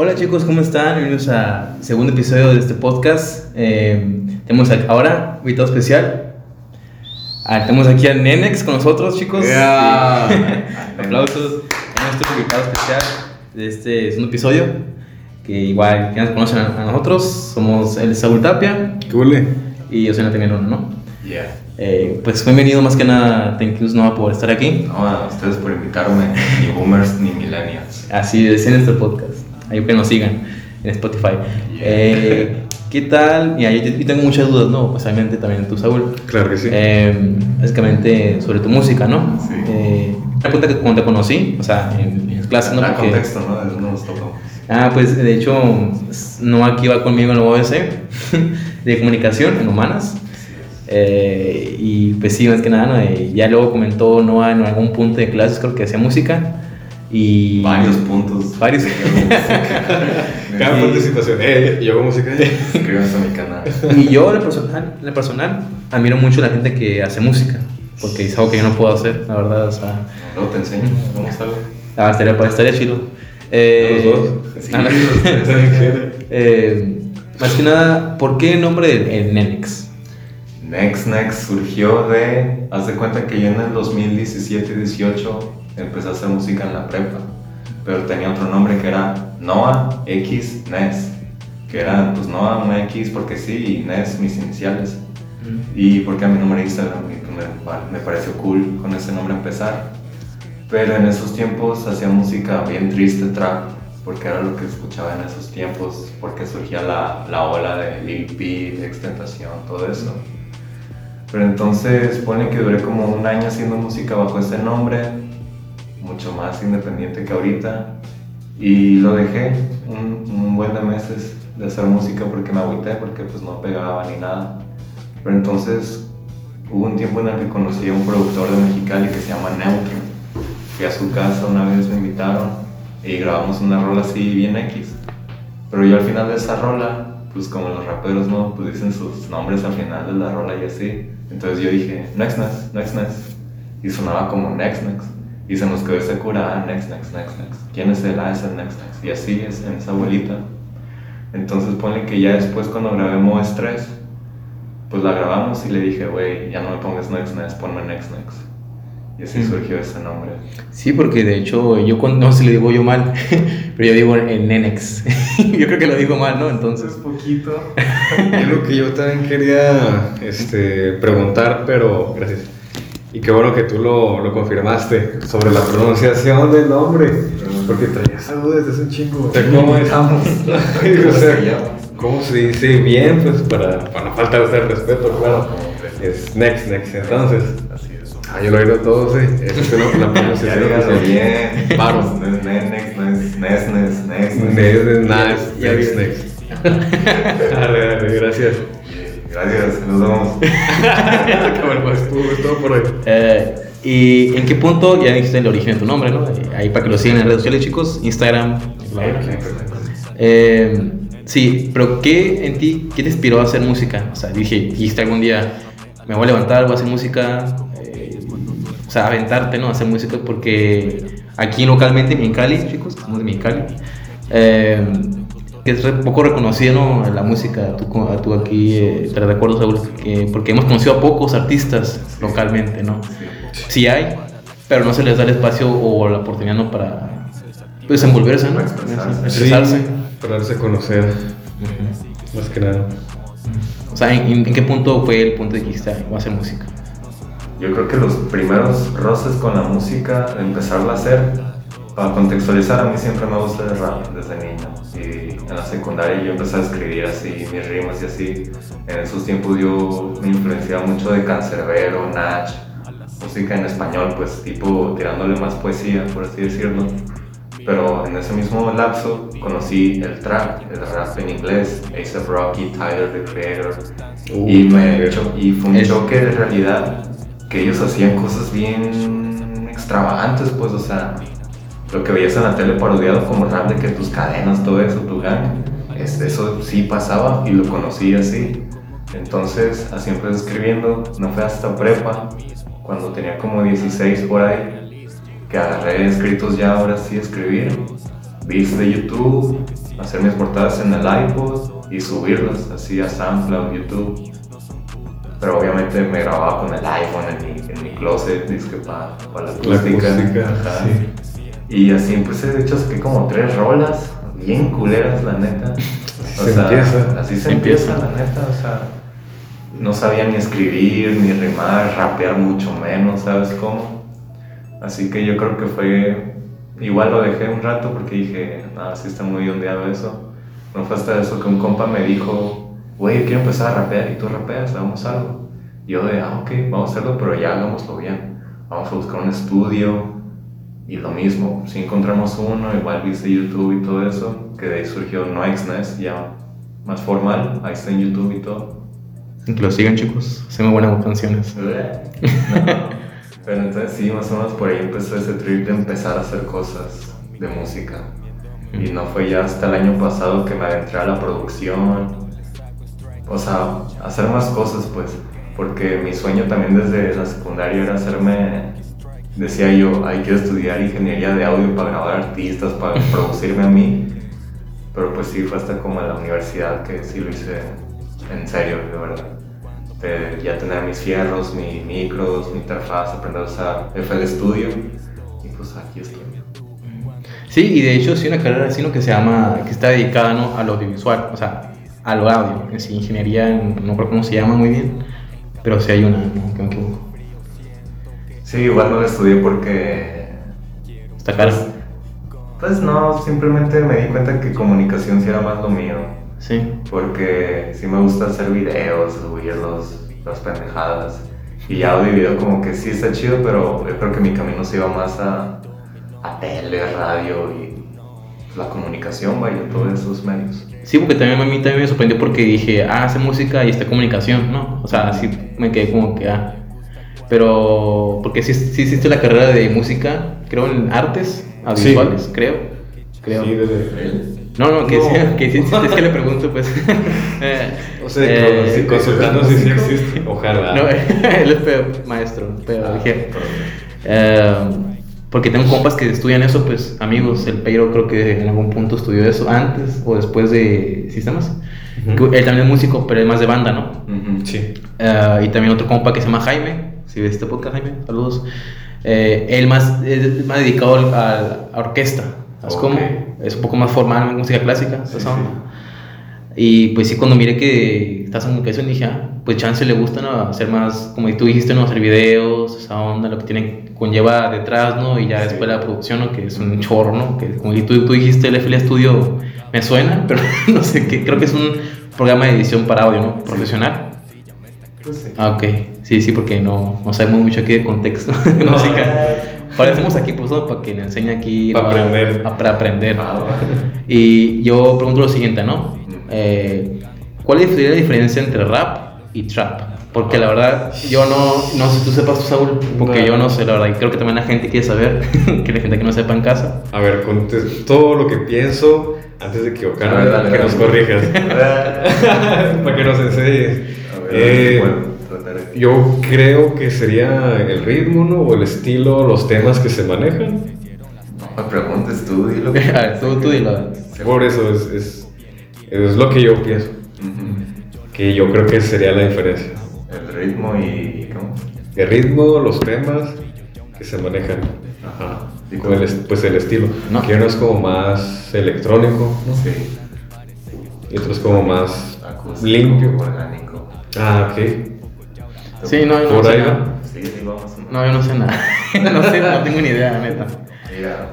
Hola chicos, ¿cómo están? Bienvenidos a segundo episodio de este podcast. Eh, tenemos ahora invitado especial. Ah, tenemos aquí a Nenex con nosotros, chicos. Yeah. Sí. Aplausos. a nuestro invitado especial de este segundo episodio. Que igual que nos conocen a, a nosotros, somos el Saúl Tapia ¿Qué huele? y yo soy Nathan Luna, ¿no? Yeah. Eh, pues bienvenido más que nada, thank you Noah por estar aquí. No, a ustedes por invitarme, ni boomers ni millennials. Así es en este podcast. Ahí que nos sigan en Spotify. Eh, ¿Qué tal? Mira, yo, yo tengo muchas dudas, ¿no? Pues obviamente también tú, Saúl. Claro que sí. Eh, básicamente sobre tu música, ¿no? Sí. Eh, una pregunta que cuando te conocí, o sea, en, en clase, ¿no? Da Porque- contexto, ¿no? Dónde nos. Ah, pues de hecho, no aquí va conmigo en la OBC de comunicación en humanas. Eh, y pues sí, más que nada, ¿no? Eh, ya luego comentó Noah en algún punto de clases, creo que hacía música. Y Varios puntos. Varios. Cada participación. Eh, yo hago música. Suscríbanse a mi canal. Y yo, en lo personal, en lo personal, admiro mucho a la gente que hace música, porque es algo que yo no puedo hacer, la verdad, o sea, Luego te enseño cómo ah, estaría, estaría chido. Eh, Los dos. Sí, ah, no. los tres. Eh, más que nada, ¿por qué el nombre de el Nenex? Next Next surgió de. Haz de cuenta que yo en el 2017-18 empecé a hacer música en la prepa. Pero tenía otro nombre que era Noah X Nes. Que era pues Noah una X porque sí y Nes mis iniciales. Y porque a mi nombre de Instagram me, me pareció cool con ese nombre empezar. Pero en esos tiempos hacía música bien triste, trap, porque era lo que escuchaba en esos tiempos, porque surgía la, la ola de Lil Peep, Extentación, todo eso. Pero entonces pone que duré como un año haciendo música bajo ese nombre, mucho más independiente que ahorita, y lo dejé un, buen de meses de hacer música porque me agüité, porque pues no pegaba ni nada. Pero entonces hubo un tiempo en el que conocí a un productor de Mexicali que se llama Neutro. Fui a su casa una vez, me invitaron y grabamos una rola así bien X. Pero yo al final de esa rola, pues como los raperos no, pues dicen sus nombres al final de la rola y así. Entonces yo dije, Next Next, Next Next. Y sonaba como Next Next. Y se nos quedó ese cura, ah, Next Next, Next Next. ¿Quién es él? Ah, es el Next Next. Y así es en esa abuelita. Entonces ponle que ya después cuando grabé Moes 3, pues la grabamos y le dije, güey, ya no me pongas Next Next, ponme Next Next. Y así Mm. surgió ese nombre. Sí, porque de hecho, yo cuando, no sé si lo digo yo mal, pero yo digo el Nenex. yo creo que lo digo mal, ¿no? Entonces, poquito. Es lo que yo también quería este, preguntar, pero gracias. Y qué bueno que tú lo, lo confirmaste sobre la pronunciación del nombre. Porque traía esa duda desde hace un chingo. ¿cómo es? o sea, ¿cómo se dice bien? Pues para, para no faltar el respeto, claro. Es next, next. Entonces, Así es. ah, yo lo he oído todo, sí. Esa es la Ya pronunciación dígalo oficial. bien. Paro. No es es Next Next, Next. next, Ya next, vi. next. Arre, arre, gracias. Gracias, nos vemos. Todo por hoy. eh, ¿y en qué punto ya dijiste el origen de tu nombre, ¿no? Eh, Ahí para que lo sigan en redes sociales, chicos, Instagram. Eh, sí, pero ¿qué en ti, qué te inspiró a hacer música? O sea, dije, dijiste algún día, me voy a levantar, voy a hacer música, eh, o sea, aventarte, ¿no? A hacer música, porque aquí localmente, en Cali, chicos, de Mexicali, eh, que es poco reconocida, ¿no? La música, tú, tú aquí, eh, te recuerdo, Saúl, que, porque hemos conocido a pocos artistas localmente, ¿no? Sí hay, pero no se les da el espacio o la oportunidad, ¿no? Para pues, desenvolverse, ¿no? Para expresarse. Expresarse. Sí, para darse a conocer, más que nada. O sea, ¿en, en qué punto fue el punto de que dijiste, "Ay, voy a hacer música? Yo creo que los primeros roces con la música, empezarla a hacer, para contextualizar, a mí siempre me gusta el rap desde niño. Y en la secundaria yo empecé a escribir así, mis rimas y así. En esos tiempos yo me influenciaba mucho de Cancerbero, Nach, música en español, pues tipo tirándole más poesía, por así decirlo. Pero en ese mismo lapso conocí el trap, el rap en inglés, A$AP Rocky, Tyler, The Creator. Uh, y, me y fue un Es- choque de realidad que ellos hacían cosas bien extravagantes, pues, o sea, lo que veías en la tele parodiado como rap de que tus cadenas, todo eso, tu gang, es- eso sí pasaba y lo conocí así. Entonces, así empecé escribiendo, no fue hasta prepa, cuando tenía como 16 por ahí, que agarré escritos ya ahora sí escribir, beats de YouTube hacer mis portadas en el iPod y subirlas así a SoundCloud, YouTube. Pero obviamente me grababa con el iPhone en mi, en mi closet, disque para la acústica. acústica, Ajá. sí. Y así, pues de hecho saqué como tres rolas, bien culeras, la neta. O se sea, empieza. Así se Empieza. empieza, la neta, o sea, no sabía ni escribir, ni rimar, rapear mucho menos, ¿sabes cómo? Así que yo creo que fue, igual lo dejé un rato porque dije, ah, sí está muy ondeado eso. No fue hasta eso que un compa me dijo, güey, quiero empezar a rapear y tú rapeas, hagamos algo. Yo de, ah, ok, vamos a hacerlo, pero ya hagámoslo bien. Vamos a buscar un estudio, y lo mismo, si encontramos uno, igual viste YouTube y todo eso, que de ahí surgió No Nest, ya más formal, ahí está en YouTube y todo. Que lo sigan, chicos. Hacen muy buenas canciones. No, Pero entonces sí, más o menos por ahí empezó ese trip de empezar a hacer cosas de música. Y no fue ya hasta el año pasado que me adentré a la producción. O sea, hacer más cosas pues. Porque mi sueño también desde la secundaria era hacerme decía yo, ay, quiero estudiar ingeniería de audio para grabar artistas, para producirme a mí. Pero pues sí, fue hasta como en la universidad que sí lo hice en serio, de verdad. De ya tener mis fierros, mis micros, mi interfaz, aprender a usar FL Studio. Y pues aquí estoy. Sí, y de hecho sí una carrera sino que se llama, que está dedicada ¿no? al audiovisual, o sea, al audio, en sí, ingeniería, en- no creo cómo se llama muy bien, pero sí hay una, ¿no? me equivoco. Sí, igual no lo estudié porque Está cara. Pues no, simplemente me di cuenta que comunicación sí era más lo mío. Sí. Porque sí me gusta hacer videos, subirlos, las pendejadas. Y audio y video como que sí está chido, pero yo creo que mi camino se iba más a, a tele, radio y la comunicación, vaya, todos esos medios. Sí, porque también a mí también me sorprendió porque dije, ah, hace música y está comunicación, ¿no? O sea, sí me quedé como que, ah. Pero, porque sí, sí existe la carrera de música, creo en artes audiovisuales, creo. Creo. Sí, desde- No, no, que, No. Sí, que sí, es que le pregunto, pues. Eh, O sea, eh, sí, consultando si sí existe. Ojalá. No, él es peor, maestro, pero Ah, dije. eh, porque tengo compas que estudian eso, pues amigos, el Peiro creo que en algún punto estudió eso antes o después de sistemas. Ujú. Que Él también es músico, pero es más de banda, ¿no? Ujú. Sí. Eh, y también otro compa que se llama Jaime, si ves este podcast, Jaime, saludos. Eh, él más, es más dedicado al- a, a orquesta, ¿sabes Ok. cómo? Es un poco más formal, música clásica, Sí, esa sí. onda. Y pues sí, cuando miré que estás en comunicación, dije, ah, pues chance le gusta ¿no? hacer más, como tú dijiste, no hacer videos, esa onda, lo que tiene, conlleva detrás, ¿no? Y ya Sí. después la producción, ¿no? Que es un chorro, ¿no? Que como tú, tú dijiste, el FL Studio me suena, pero no sé qué, creo que es un programa de edición para audio, ¿no? Profesional. Pues sí. Ah, ok. Sí, sí, porque no, no sabemos mucho aquí de contexto de No. música. Para eso estamos aquí, pues, ¿no? para que le enseñe aquí. Pa' ¿no? aprender. A- Para aprender. Ah. Y yo pregunto lo siguiente, ¿no? Eh, ¿Cuál sería la diferencia entre rap y trap? Porque la verdad, yo no, no sé si tú sepas, Saúl, porque No. yo no sé, la verdad, y creo que también la gente quiere saber, que la gente que no sepa en casa. A ver, contes- todo lo que pienso antes de equivocarme, que nos corrijas. Para que nos enseñes. A ver, Eh, bueno, yo creo que sería el ritmo, ¿no? O el estilo, los temas que se manejan. No me preguntes tú, dilo. A ver, tú, tú dilo. Por eso es, es, es lo que yo pienso. Que yo creo que sería la diferencia. El ritmo y. ¿Cómo? El ritmo, los temas que se manejan. Ajá. Y con el, est- pues el estilo. No. Que uno es como más electrónico, ¿no? Sí. Y otro es como más Acústico, limpio. orgánico. Ah, ok. Sí, no, no Por sé nada. va. Sí, sí, vamos. No, yo no sé nada. no sé, no tengo ni idea, neta. Mira,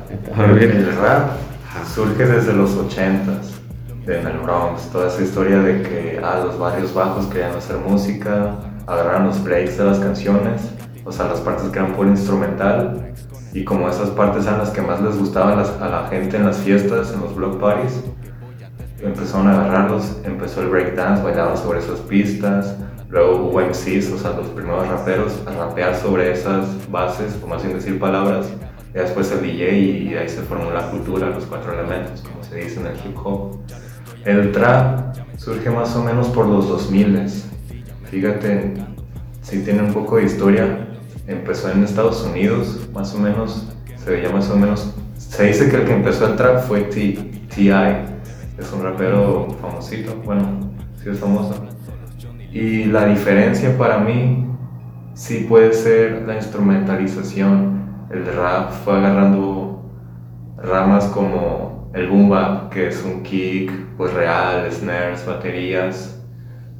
el rap surge desde los 80s, en el Bronx, toda esa historia de que a los barrios bajos querían hacer música, agarraron los breaks de las canciones, o sea, las partes que eran puro instrumental, y como esas partes eran las que más les gustaban las- a la gente en las fiestas, en los block parties, empezaron a agarrarlos, empezó el breakdance, bailaban sobre esas pistas, luego hubo MCs, o sea, los primeros raperos, a rapear sobre esas bases, o más bien decir palabras, y después el DJ y, ahí se formó la cultura, los cuatro elementos, como se dice en el hip hop. El trap surge más o menos por los 2000 Fíjate, si tiene un poco de historia, empezó en Estados Unidos, más o menos, se veía más o menos, se dice que el que empezó el trap fue T.I., es un rapero famosito, bueno, sí es famoso. Y la diferencia para mí sí puede ser la instrumentalización. El rap fue agarrando ramas como el boom bap, que es un kick pues real, snares, baterías.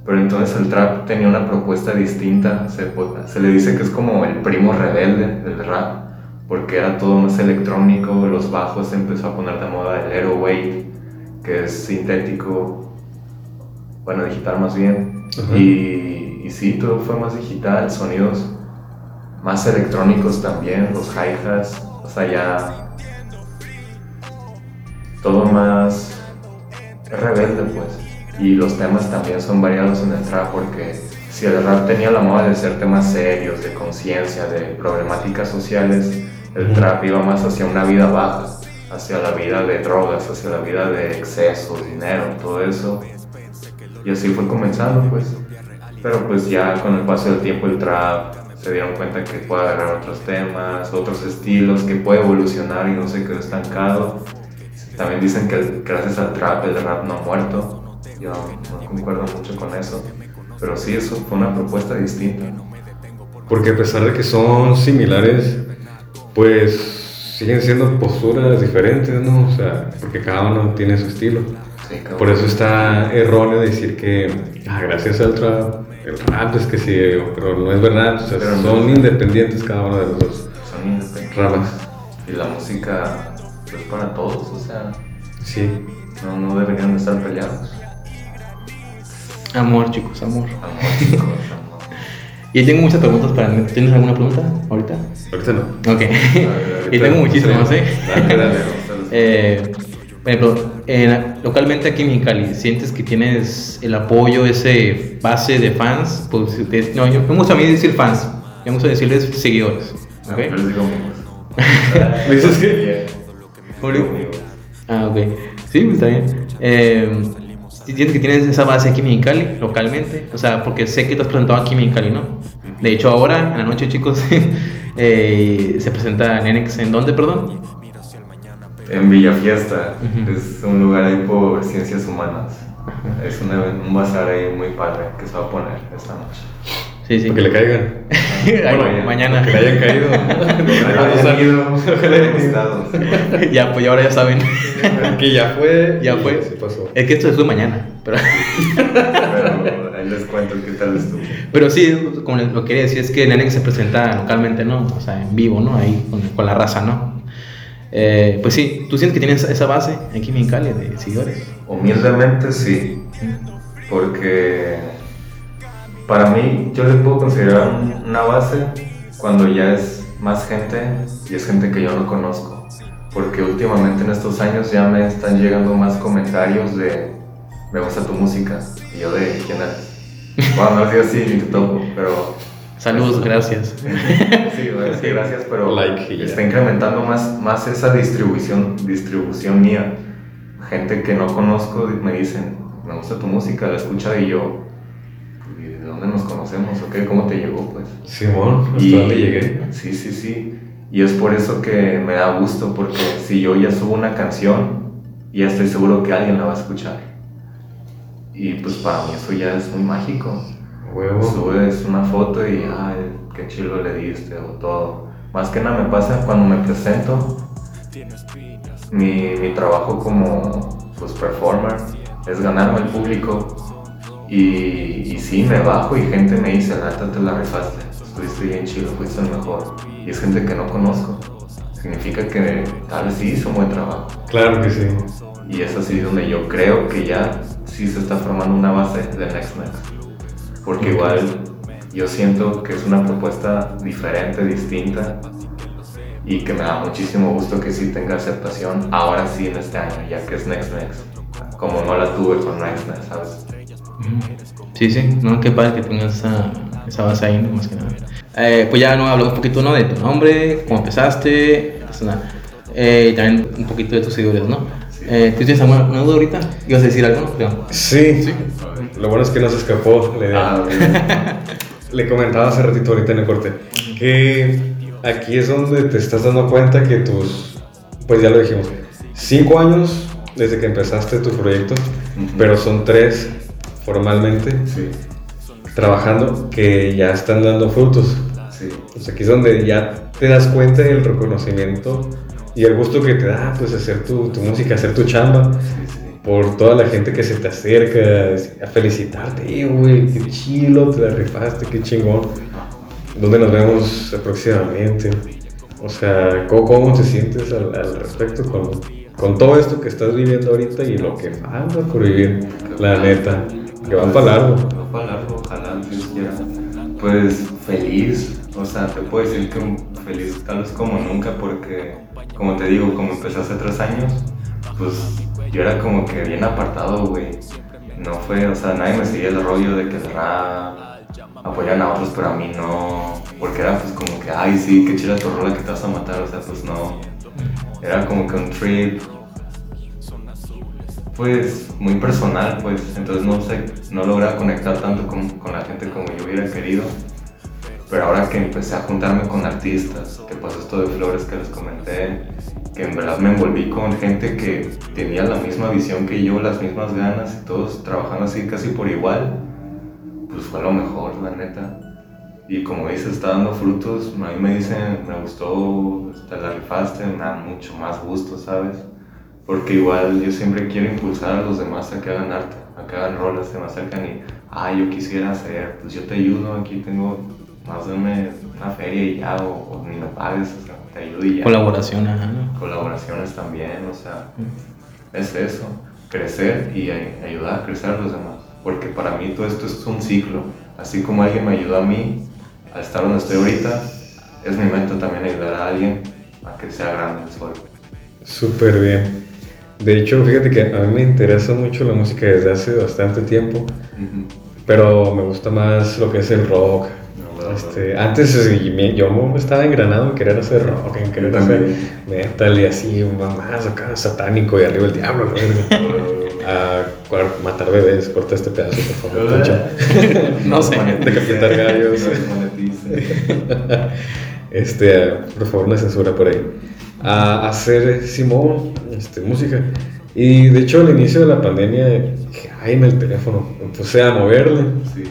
Pero entonces el trap tenía una propuesta distinta. Se, le dice que es como el primo rebelde del rap, porque era todo más electrónico. Los bajos empezó a poner de moda el Aero Wave, que es sintético, bueno, digital más bien. Y, y sí, todo fue más digital, sonidos más electrónicos también, los hi-hats, o sea, ya todo más rebelde, pues. Y los temas también son variados en el trap porque si el rap tenía la moda de ser temas serios, de conciencia, de problemáticas sociales, el trap iba más hacia una vida baja, hacia la vida de drogas, hacia la vida de exceso, dinero, todo eso. Y así fue comenzando, pues. Pero pues ya con el paso del tiempo el trap se dieron cuenta que puede agarrar otros temas, otros estilos, que puede evolucionar y no se quedó estancado. También dicen que gracias al trap el rap no ha muerto. Yo no concuerdo mucho con eso. Pero sí, eso fue una propuesta distinta. Porque a pesar de que son similares, pues siguen siendo posturas diferentes, ¿no? O sea, porque cada uno tiene su estilo. Por eso está erróneo decir que ah, gracias al trap, el rap es que sí, pero no es verdad. O sea, son independientes cada uno de los dos. Son independientes. Ramas. Y la música es para todos, o sea. Sí. No, no deberían de estar peleados. Amor, chicos, amor. Amor, chicos, amor. Y tengo muchas preguntas para mí. ¿Tienes alguna pregunta ahorita? Ahorita no. Ok. y ahorita tengo muchísimas, ¿eh? Dale, dale. Eh, por ejemplo, en- localmente aquí en Mexicali, ¿sientes que tienes el apoyo, ese base de fans? Pues, de- no, yo, me gusta a mí decir fans, me gusta decirles seguidores. ¿ok? Yo les digo. ¿Me dices? Julio. Ah, ok. Sí, pues está bien. Eh, ¿Sientes que tienes esa base aquí en Mexicali, localmente? O sea, porque sé que te has presentado aquí en Mexicali, ¿no? De hecho, ahora, en la noche, chicos, eh, se presenta Nenex. ¿En dónde, perdón? En Villa Fiesta, Ujú. es un lugar ahí por ciencias humanas. Es una- un bazar ahí muy padre que se va a poner esta noche. Sí, sí. Que le caigan. Ay, Bueno, mañana. Que le hayan caído. Ido, ojalá hayan ya, pues ahora ya saben. que ya fue. Ya fue. Se pasó. Es que esto es de mañana. Pero, Pero ahí les cuento qué tal estuvo. pero sí, como lo que quería decir es que Nenex se presenta localmente, ¿no? O sea, en vivo, ¿no? Ahí con, con la raza, ¿no? Eh, pues sí, ¿tú sientes que tienes esa base aquí en Mexicali de seguidores? Humildemente sí, porque para mí yo le puedo considerar un- una base cuando ya es más gente y es gente que yo no conozco. Porque últimamente en estos años ya me están llegando más comentarios de me gusta tu música y yo de quién eres. Bueno, no así ni te topo, pero Saludos, gracias. sí, gracias, pero Like está incrementando más, más esa distribución, distribución mía. Gente que no conozco me dicen, me gusta tu música, la escucha y yo, ¿y de dónde nos conocemos o qué? ¿Cómo te llegó? Pues Simón, ¿hasta dónde llegué? Sí, sí, sí. Y es por eso que me da gusto, porque si yo ya subo una canción, ya estoy seguro que alguien la va a escuchar. Y pues para mí eso ya es muy mágico. Huevo. Subes una foto y, ay, qué chilo le diste o todo. Más que nada me pasa cuando me presento. Mi, mi trabajo como pues, performer es ganarme el público. Y, y sí, me bajo y gente me dice, la neta te la rifaste. Estuviste bien chido, fuiste el mejor. Y es gente que no conozco. Significa que tal vez sí hizo un buen trabajo. Claro que sí. Y es así donde yo creo que ya sí se está formando una base de Next Next. Porque igual yo siento que es una propuesta diferente, distinta y que me da muchísimo gusto que sí tenga aceptación ahora sí en este año, ya que es Next Next. Como no la tuve con Next Next, ¿sabes? Sí, sí, no, qué padre que tengas esa, esa base ahí, más que nada. Eh, pues ya no hablamos un poquito ¿no? de tu nombre, cómo empezaste, pues, y también un poquito de tus seguidores, ¿no? Eh, ¿Tú tienes alguna una duda ahorita? ¿Ibas a decir algo? no? Sí. Lo bueno es que no se escapó. Ah, Le comentaba hace ratito ahorita en el corte que aquí es donde te estás dando cuenta que tus, pues ya lo dijimos, cinco años desde que empezaste tu proyecto, pero son tres formalmente Sí, trabajando que ya están dando frutos. sí. Pues aquí es donde ya te das cuenta del reconocimiento y el gusto que te da pues hacer tu, tu música, hacer tu chamba Sí, sí. por toda la gente que se te acerca a felicitarte, eh, güey, qué chilo, te la rifaste, qué chingón. ¿Dónde nos vemos próximamente? O sea, ¿cómo, cómo te sientes al, al respecto con, con todo esto que estás viviendo ahorita y lo que falta por vivir? La neta, que va para largo. Va para largo, ojalá. Pues feliz, o sea, te puedo decir que feliz tal vez como nunca porque, como te digo, como empecé hace tres años, pues yo era como que bien apartado, güey. No fue, o sea, nadie me seguía el rollo de que el apoyan a otros, pero a mí no, porque era pues como que, ay, sí, qué chida tu rola que te vas a matar, o sea, pues no. Era como que un trip, pues muy personal, pues entonces no sé, no lograba conectar tanto con, con la gente como yo hubiera querido. Pero ahora que empecé a juntarme con artistas, que pasó esto de Flores que les comenté, que en verdad me envolví con gente que tenía la misma visión que yo, las mismas ganas y todos trabajando así casi por igual, pues fue lo mejor, la neta. Y como dices, está dando frutos, a mí me dicen, me gustó, te la rifaste, me da mucho más gusto, ¿sabes? Porque igual yo siempre quiero impulsar a los demás a que hagan arte, a que hagan rolas, se me acercan y, ah, yo quisiera hacer, pues yo te ayudo, aquí tengo más de una, una feria y ya, o, o ni me pagues, o sea, te ayudo y ya. Colaboración, ajá, ¿no? Colaboraciones también, o sea, es eso, crecer y ay- ayudar a crecer a los demás. Porque para mí todo esto es un ciclo. Así como alguien me ayudó a mí a estar donde estoy ahorita, es mi meta también ayudar a alguien a que sea grande el sol. Súper bien. De hecho, fíjate que a mí me interesa mucho la música desde hace bastante tiempo, Ujú. pero me gusta más lo que es el rock. No, no, no. Este, antes eh, yo estaba engranado en querer hacer rock, en querer hacer metal y así, más acá satánico y arriba el diablo. verga. A matar bebés, corta este pedazo, por favor. No sé. Decapitar gallos. Este, por favor, una censura por ahí. A hacer Simón, este, música. Y de hecho, al inicio de la pandemia, dije, ay, en el teléfono, puse a moverle. Sí.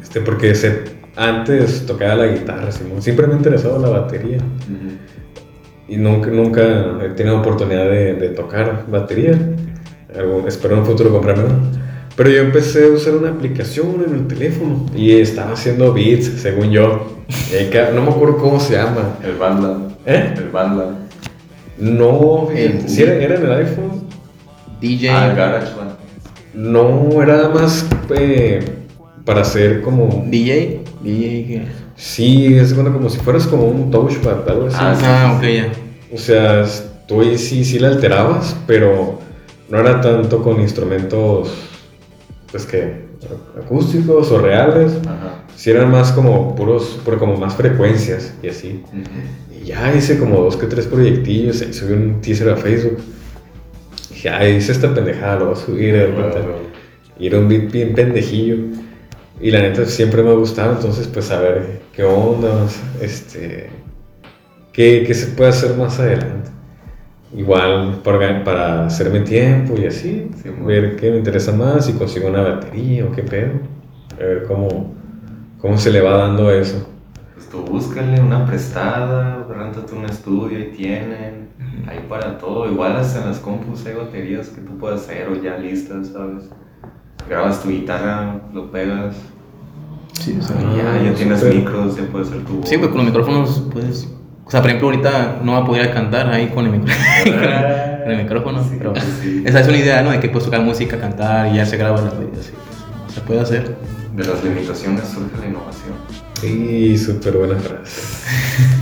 Este, porque se, antes tocaba la guitarra, Simón. Siempre me ha interesado la batería. Y nunca, nunca he tenido oportunidad de, de tocar batería. Algo- espero en un futuro comprarme una. Pero yo empecé a usar una aplicación en el teléfono y estaba haciendo beats, según yo. No me acuerdo cómo se llama. El Bandland. ¿Eh? El Bandland. No, El- si era, era en el iPhone. DJ. Ah, GarageBand. No, era más eh, para hacer como. DJ. Sí, es bueno, como si fueras como un touchpad, algo así. Ah, sí. Ah, ok, ya. O sea, tú ahí sí, sí la alterabas, pero no era tanto con instrumentos, pues que, acústicos o reales. Ajá. Sí eran más como puros, pero como más frecuencias y así. Ujú. Y ya hice como dos que tres proyectillos, y subí un teaser a Facebook. Dije, ah, hice esta pendejada, lo voy a subir. Y era un beat bien pendejillo. Y la neta siempre me ha gustado, entonces pues a ver qué onda, este, qué, qué se puede hacer más adelante. Igual para, para hacerme tiempo y así, Sí, ver qué me interesa más, si consigo una batería o qué pedo, a ver cómo, cómo se le va dando eso. Pues tú búscale una prestada, rentate un estudio y tienen. Hay para todo. Igual hasta en las compus hay baterías que tú puedes hacer o ya listas, ¿sabes? Grabas tu guitarra, lo pegas. Sí, o sea, y ya, Ah, ya tienes súper. micros, ya puedes hacer tu voz. Sí, pues con los micrófonos puedes. O sea, por ejemplo, ahorita no va a poder cantar ahí con el, micro- con el micrófono. Sí, pero sí. esa es una idea, ¿no? De que puedes tocar música, cantar y ya se graba la vida. así, pues, se puede hacer. De las limitaciones surge la innovación. Sí, súper buena frase.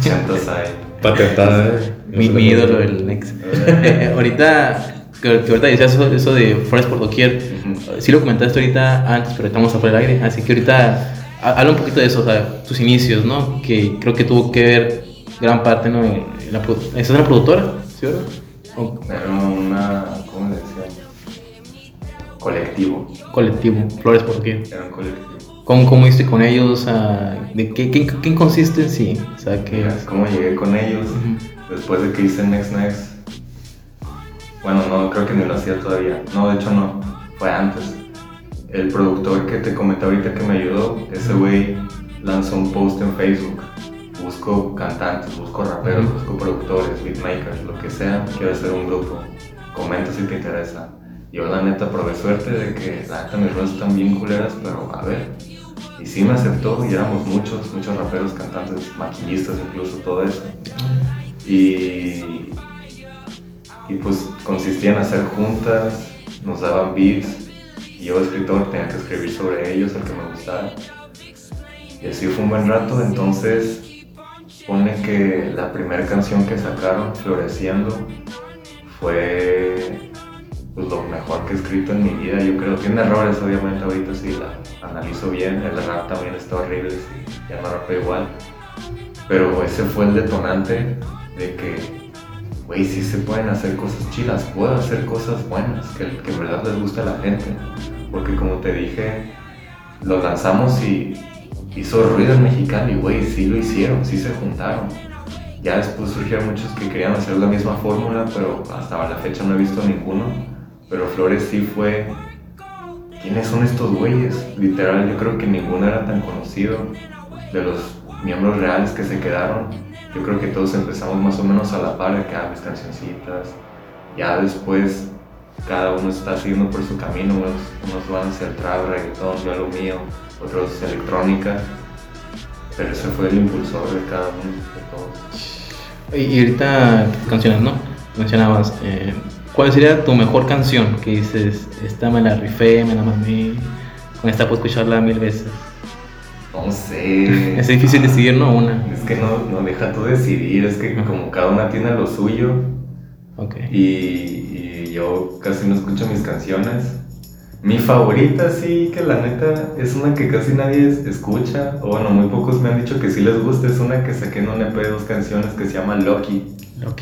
Chantas hay. Patentada, ¿eh? Mi, mi ídolo, el Next. Eh, ahorita, que, que ahorita decías eso, eso de Forest por doquier. Ujú. Sí lo comentaste ahorita antes, pero estamos afuera del aire. Así que ahorita ha- habla un poquito de eso, o sea, tus inicios, ¿no? Que creo que tuvo que ver gran parte, ¿no? la, ¿Estás en la productora? ¿Sí, verdad? O Era una. ¿Cómo le decían? Colectivo. colectivo, Flores por doquier. Era un colectivo. ¿Cómo, cómo hiciste con ellos? Sea, ¿de qué, qué, qué consiste en sí? O sea. Mira, ¿Cómo llegué con ellos? Ujú. Después de que hice Next Next, bueno, no, creo que ni lo hacía todavía. No, de hecho no, fue antes. El productor que te comenté ahorita que me ayudó, ese güey lanzó un post en Facebook. Busco cantantes, busco raperos, busco productores, beatmakers, lo que sea. Quiero hacer un grupo. Comenta si te interesa. Yo la neta probé suerte de que la neta mis rolas están bien culeras, pero a ver. Y sí me aceptó y éramos muchos, muchos raperos, cantantes, maquillistas, incluso todo eso. Y, y pues consistía en hacer juntas, nos daban beats, y yo escritor tenía que escribir sobre ellos, el que me gustara. Y así fue un buen rato, entonces pone que la primera canción que sacaron, Floreciendo, fue pues, lo mejor que he escrito en mi vida, yo creo. Tiene errores, obviamente, ahorita si la analizo bien, el rap también está horrible, sí, ya no rapé igual. Pero ese fue el detonante de que, güey, sí se pueden hacer cosas chidas, puedo hacer cosas buenas, que, que en verdad les gusta a la gente. Porque como te dije, lo lanzamos y hizo ruido en Mexicali, güey, sí lo hicieron, sí se juntaron. Ya después surgieron muchos que querían hacer la misma fórmula, pero hasta la fecha no he visto ninguno. Pero Flores sí fue. ¿Quiénes son estos güeyes? Literal, yo creo que ninguno era tan conocido de los miembros reales que se quedaron. Yo creo que todos empezamos más o menos a la par que ah, mis cancioncitas. Ya después cada uno está siguiendo por su camino, unos, unos van hacia el trap, reggaetón, yo lo mío, otros electrónica. Pero ese fue el impulsor de cada uno, de todos. Y ahorita canciones, ¿no? Mencionabas, eh, ¿cuál sería tu mejor canción? Que dices, esta me la rifé, me la mamé, con esta puedo escucharla mil veces. No sé. Es difícil decidir, ¿no? Una. Es que no, no deja tú decidir, es que como cada una tiene lo suyo Ok. y, y yo casi no escucho mis canciones. Mi favorita sí, que la neta es una que casi nadie es- escucha, o bueno, muy pocos me han dicho que sí les gusta, es una que saqué en un EP de dos canciones que se llama Lucky. Ok.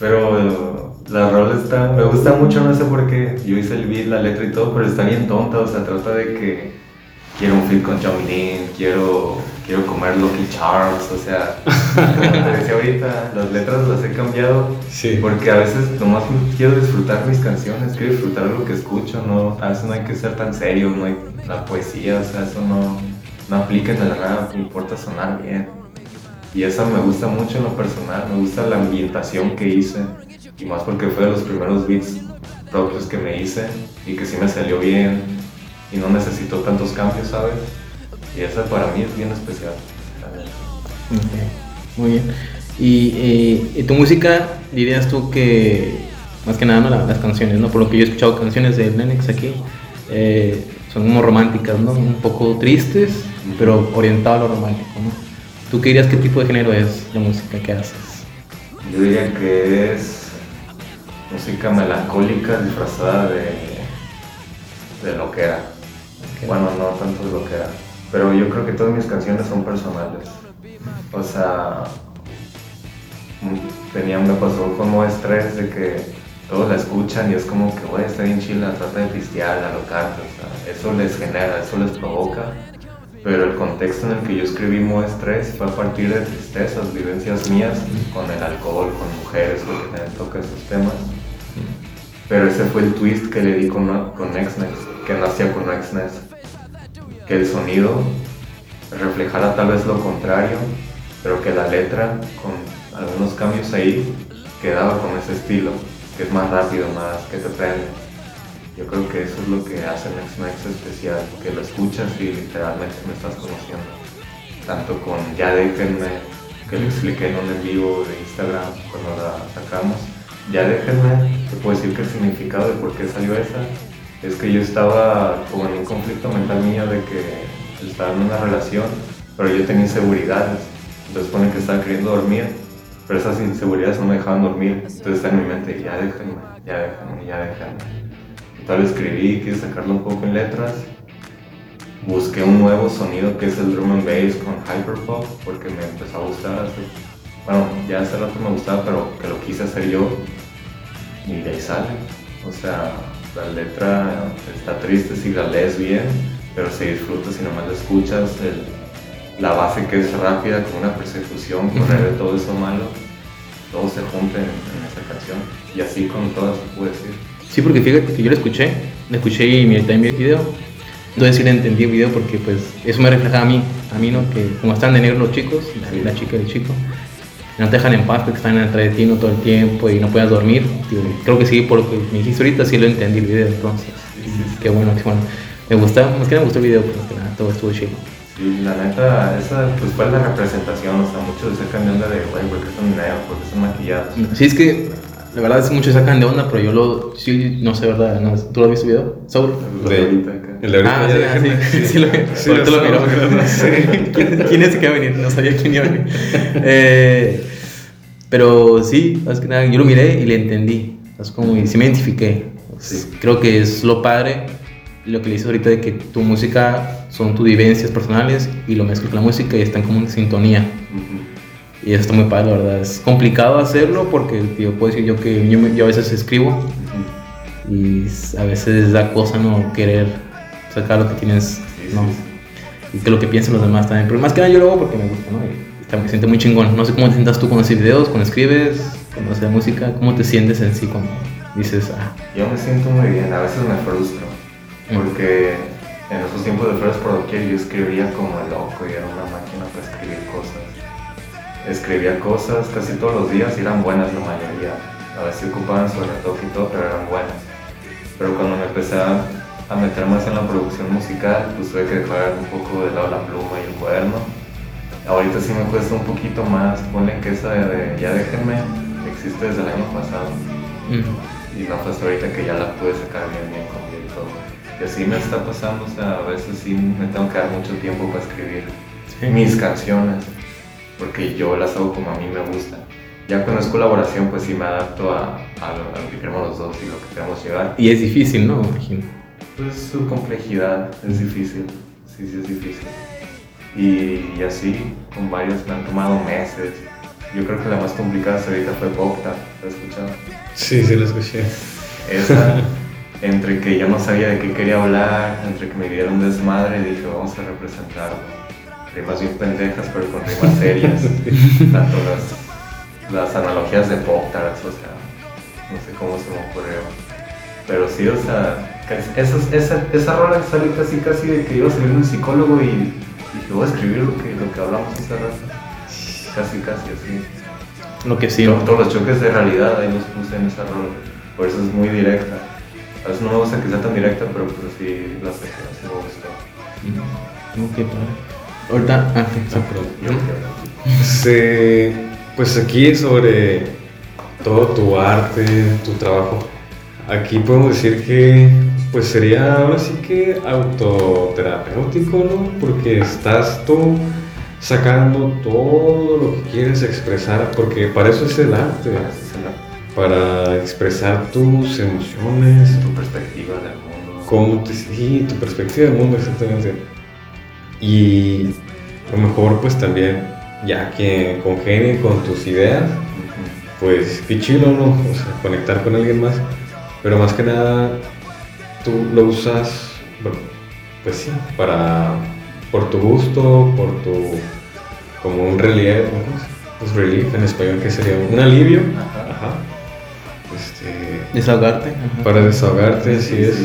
Pero la rola está, me gusta mucho, no sé por qué. Yo hice el beat, la letra y todo, pero está bien tonta. O sea, trata de que quiero un fit con Johnny Dean, quiero, quiero comer Lucky Charms. O sea, como te decía ahorita, las letras las he cambiado Sí. porque a veces nomás quiero disfrutar mis canciones, quiero disfrutar lo que escucho. No, a veces no hay que ser tan serio, no hay la poesía, o sea, eso no, no aplica en el rap, me importa sonar bien. Y esa me gusta mucho en lo personal, me gusta la ambientación que hice, y más porque fue de los primeros beats propios que me hice y que sí me salió bien y no necesitó tantos cambios, ¿sabes? Y esa para mí es bien especial. la neta. Ok, Muy bien. Y, eh, y tu música, dirías tú que, más que nada, ¿no? La- las canciones, ¿no? Por lo que yo he escuchado canciones de Lennox aquí, eh, son como románticas, ¿no? Un poco tristes, pero orientado a lo romántico, ¿no? ¿Tú qué dirías qué tipo de género es la música que haces? Yo diría que es música melancólica disfrazada de, de lo que era. Bueno, no tanto de lo que era. Pero yo creo que todas mis canciones son personales. O sea, mm, tenía, me pasó como estrés de que todos la escuchan y es como que, güey, está bien chila, trata de pistear, alocarte, o sea, eso les genera, eso les provoca. Pero el contexto en el que yo escribí Mo Estrés fue a partir de tristezas, vivencias mías con el alcohol, con mujeres, porque también toca esos temas. Pero ese fue el twist que le di con, con Xnex, que no hacía con Xnex. Que el sonido reflejara tal vez lo contrario, pero que la letra, con algunos cambios ahí, quedaba con ese estilo, que es más rápido, más que te prende. Yo creo que eso es lo que hace Next especial, que lo escuchas y literalmente me estás conociendo. Tanto con Ya Déjenme, que lo expliqué en un en vivo de Instagram cuando la sacamos. Ya Déjenme, te puedo decir que el significado de por qué salió esa es que yo estaba como en un conflicto mental mío de que estaba en una relación, pero yo tenía inseguridades. Entonces pone que estaba queriendo dormir, pero esas inseguridades no me dejaban dormir. Entonces está en mi mente, ya déjenme, ya déjenme, ya déjenme. Tal escribí, quise sacarlo un poco en letras. Busqué un nuevo sonido que es el drum and bass con hyperpop porque me empezó a gustar. hace- bueno, ya hace rato me gustaba, pero que lo quise hacer yo y de ahí sale. O sea, la letra está triste si la lees bien, pero se disfruta si nomás la escuchas. el- la base que es rápida, con una persecución, correr de todo eso malo. todo se junte en, en esa canción. Y así con todas, puedo decir. Sí, porque fíjate que yo lo escuché, lo escuché y miré también el video. Entonces sí le entendí el video porque pues eso me refleja a mí, a mí no, que como están de negro los chicos, la, la chica y el chico, no te dejan en paz porque están atrás de ti no todo el tiempo y no puedes dormir. Digo, creo que sí, por lo que me dijiste ahorita sí lo entendí el video, entonces. Qué bueno, qué bueno. Me gusta, más que me gustó el video, porque nada, todo estuvo chido. Y la neta, esa pues fue la representación, o sea, muchos se sacan de güey, ¿por qué son negros? ¿Por qué son maquillados? Sí, es que la verdad es que muchos sacan de onda, pero yo lo, sí, no sé, ¿verdad? No, ¿Tú lo has visto el video? ¿Saul? Los de ahorita acá. El de ahorita Ah, ya sí, ah, sí, sí, lo vi. Sí, Ahorita lo lo sí. ¿Quién, quién es el que iba a venir? No sabía quién iba a venir. Eh, pero sí, más que nada, yo lo miré y le entendí. Es como, y sí me identifiqué. Sí. Creo que es lo padre, lo que le dices ahorita de que tu música son tus vivencias personales y lo mezclas con la música y están como en sintonía. Ujú. Y eso está muy padre, la verdad. Es complicado hacerlo porque, tío, puedo decir yo que yo, me- yo a veces escribo y a veces da cosa no querer sacar lo que tienes, Sí, ¿no? sí, sí. Y que lo que piensen los demás también. Pero más que nada yo lo hago porque me gusta, ¿no? Y está- me siento muy chingón. No sé cómo te sientas tú cuando haces videos, cuando escribes, cuando haces música, cómo te sientes en sí cuando dices, ah, Yo me siento muy bien, a veces me frustro, porque en esos tiempos de First por doquier yo escribía como loco y era una máquina para escribir cosas. Escribía cosas casi todos los días y eran buenas la mayoría. A veces ocupaban su retoque y todo, pero eran buenas. Pero cuando me empecé a, meter más en la producción musical, pues tuve que dejar un poco de lado la pluma y el cuaderno. Ahorita sí me cuesta un poquito más, ponle que esa de ya déjenme, existe desde el año pasado. mm, Y no fue hasta ahorita que ya la pude sacar bien, bien con bien y todo. Y así me está pasando, o sea, a veces sí me tengo que dar mucho tiempo para escribir sí. mis canciones, porque yo las hago como a mí me gustan. Ya cuando es colaboración, pues sí me adapto a, a lo, a lo que queremos los dos y lo que queremos llegar. Y es difícil, ¿no? Imagino. Pues su complejidad es difícil, sí, sí es difícil. Y, y así, con varios me han tomado meses. Yo creo que la más complicada hasta ahorita fue Popta, ¿la escuchado? Sí, sí, lo escuché. Esa, entre que yo no sabía de qué quería hablar, entre que me dieron desmadre, dije, vamos a representarlo. Rimas bien pendejas, pero con rimas serias. Tanto las, las analogías de Pop-Tarts, o sea, no sé cómo se me ocurrió. Pero sí, o sea, esas- esa, esa rola sale casi casi de que iba a salir un psicólogo y dije, voy a escribir lo que, lo que hablamos hace rato. Casi, casi así. Lo que sí, To- ¿no? Todos los choques de realidad ahí los puse en esa rola. Por eso es muy directa. A veces no me gusta que sea tan directa, pero pues sí la sé, así me gustó. Mm, Ok, padre. Ahorita, ah, sí, sí. Se- pues aquí sobre todo tu arte, tu trabajo. Aquí podemos decir que pues sería ahora sí que autoterapéutico, ¿no? Porque estás tú sacando todo lo que quieres expresar, porque para eso es el arte, para expresar tus emociones, tu perspectiva del mundo. cómo te, sí, tu perspectiva del mundo exactamente. Y a lo mejor pues también, ya que congenie con tus ideas, pues qué chido, ¿no? O sea, conectar con alguien más. Pero más que nada, tú lo usas, bueno, pues sí, para, por tu gusto, por tu, como un relief, ¿cómo es? Pues relief en español, que sería un alivio. Ajá. Ajá. Este, Desahogarte. ajá. para desahogarte, así es.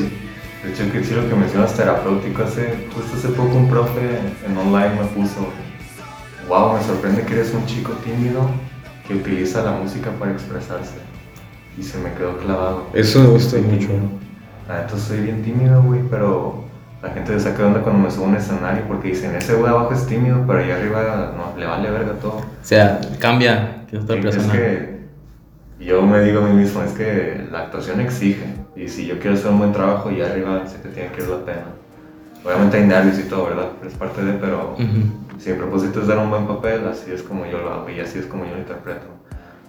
De hecho, que sí lo que mencionas terapéutico, hace, justo hace poco un profe en online me puso, wow, me sorprende que eres un chico tímido que utiliza la música para expresarse. Y se me quedó clavado. Eso me gusta mucho. Ah, entonces soy bien tímido, güey, pero la gente se saca de onda cuando me subo a un escenario porque dicen, ese güey abajo es tímido, pero allá arriba no, le vale verga todo. O sea, cambia que otra Y persona. Es que yo me digo a mí mismo, es que la actuación exige. Y si yo quiero hacer un buen trabajo, y arriba se te tiene que ir la pena. Obviamente hay nervios y todo, ¿verdad? Es parte de, pero Ujú. si mi propósito es dar un buen papel, así es como yo lo hago y así es como yo lo interpreto.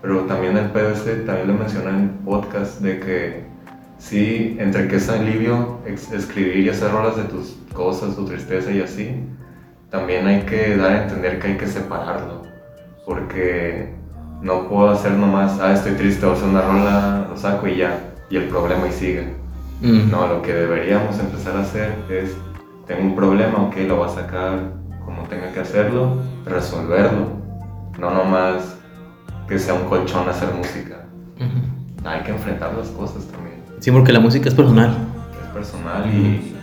Pero también el pedo este, también lo mencioné en podcast, de que sí, entre que es alivio escribir y hacer rolas de tus cosas, tu tristeza y así, también hay que dar a entender que hay que separarlo. Porque no puedo hacer nomás, ah, estoy triste, voy a hacer una rola, lo saco y ya, y el problema y sigue. Mm. No, lo que deberíamos empezar a hacer es, tengo un problema, ok, lo voy a sacar como tenga que hacerlo, resolverlo. No nomás que sea un colchón hacer música. Hay que enfrentar las cosas también. Sí, porque la música es personal. Es personal y,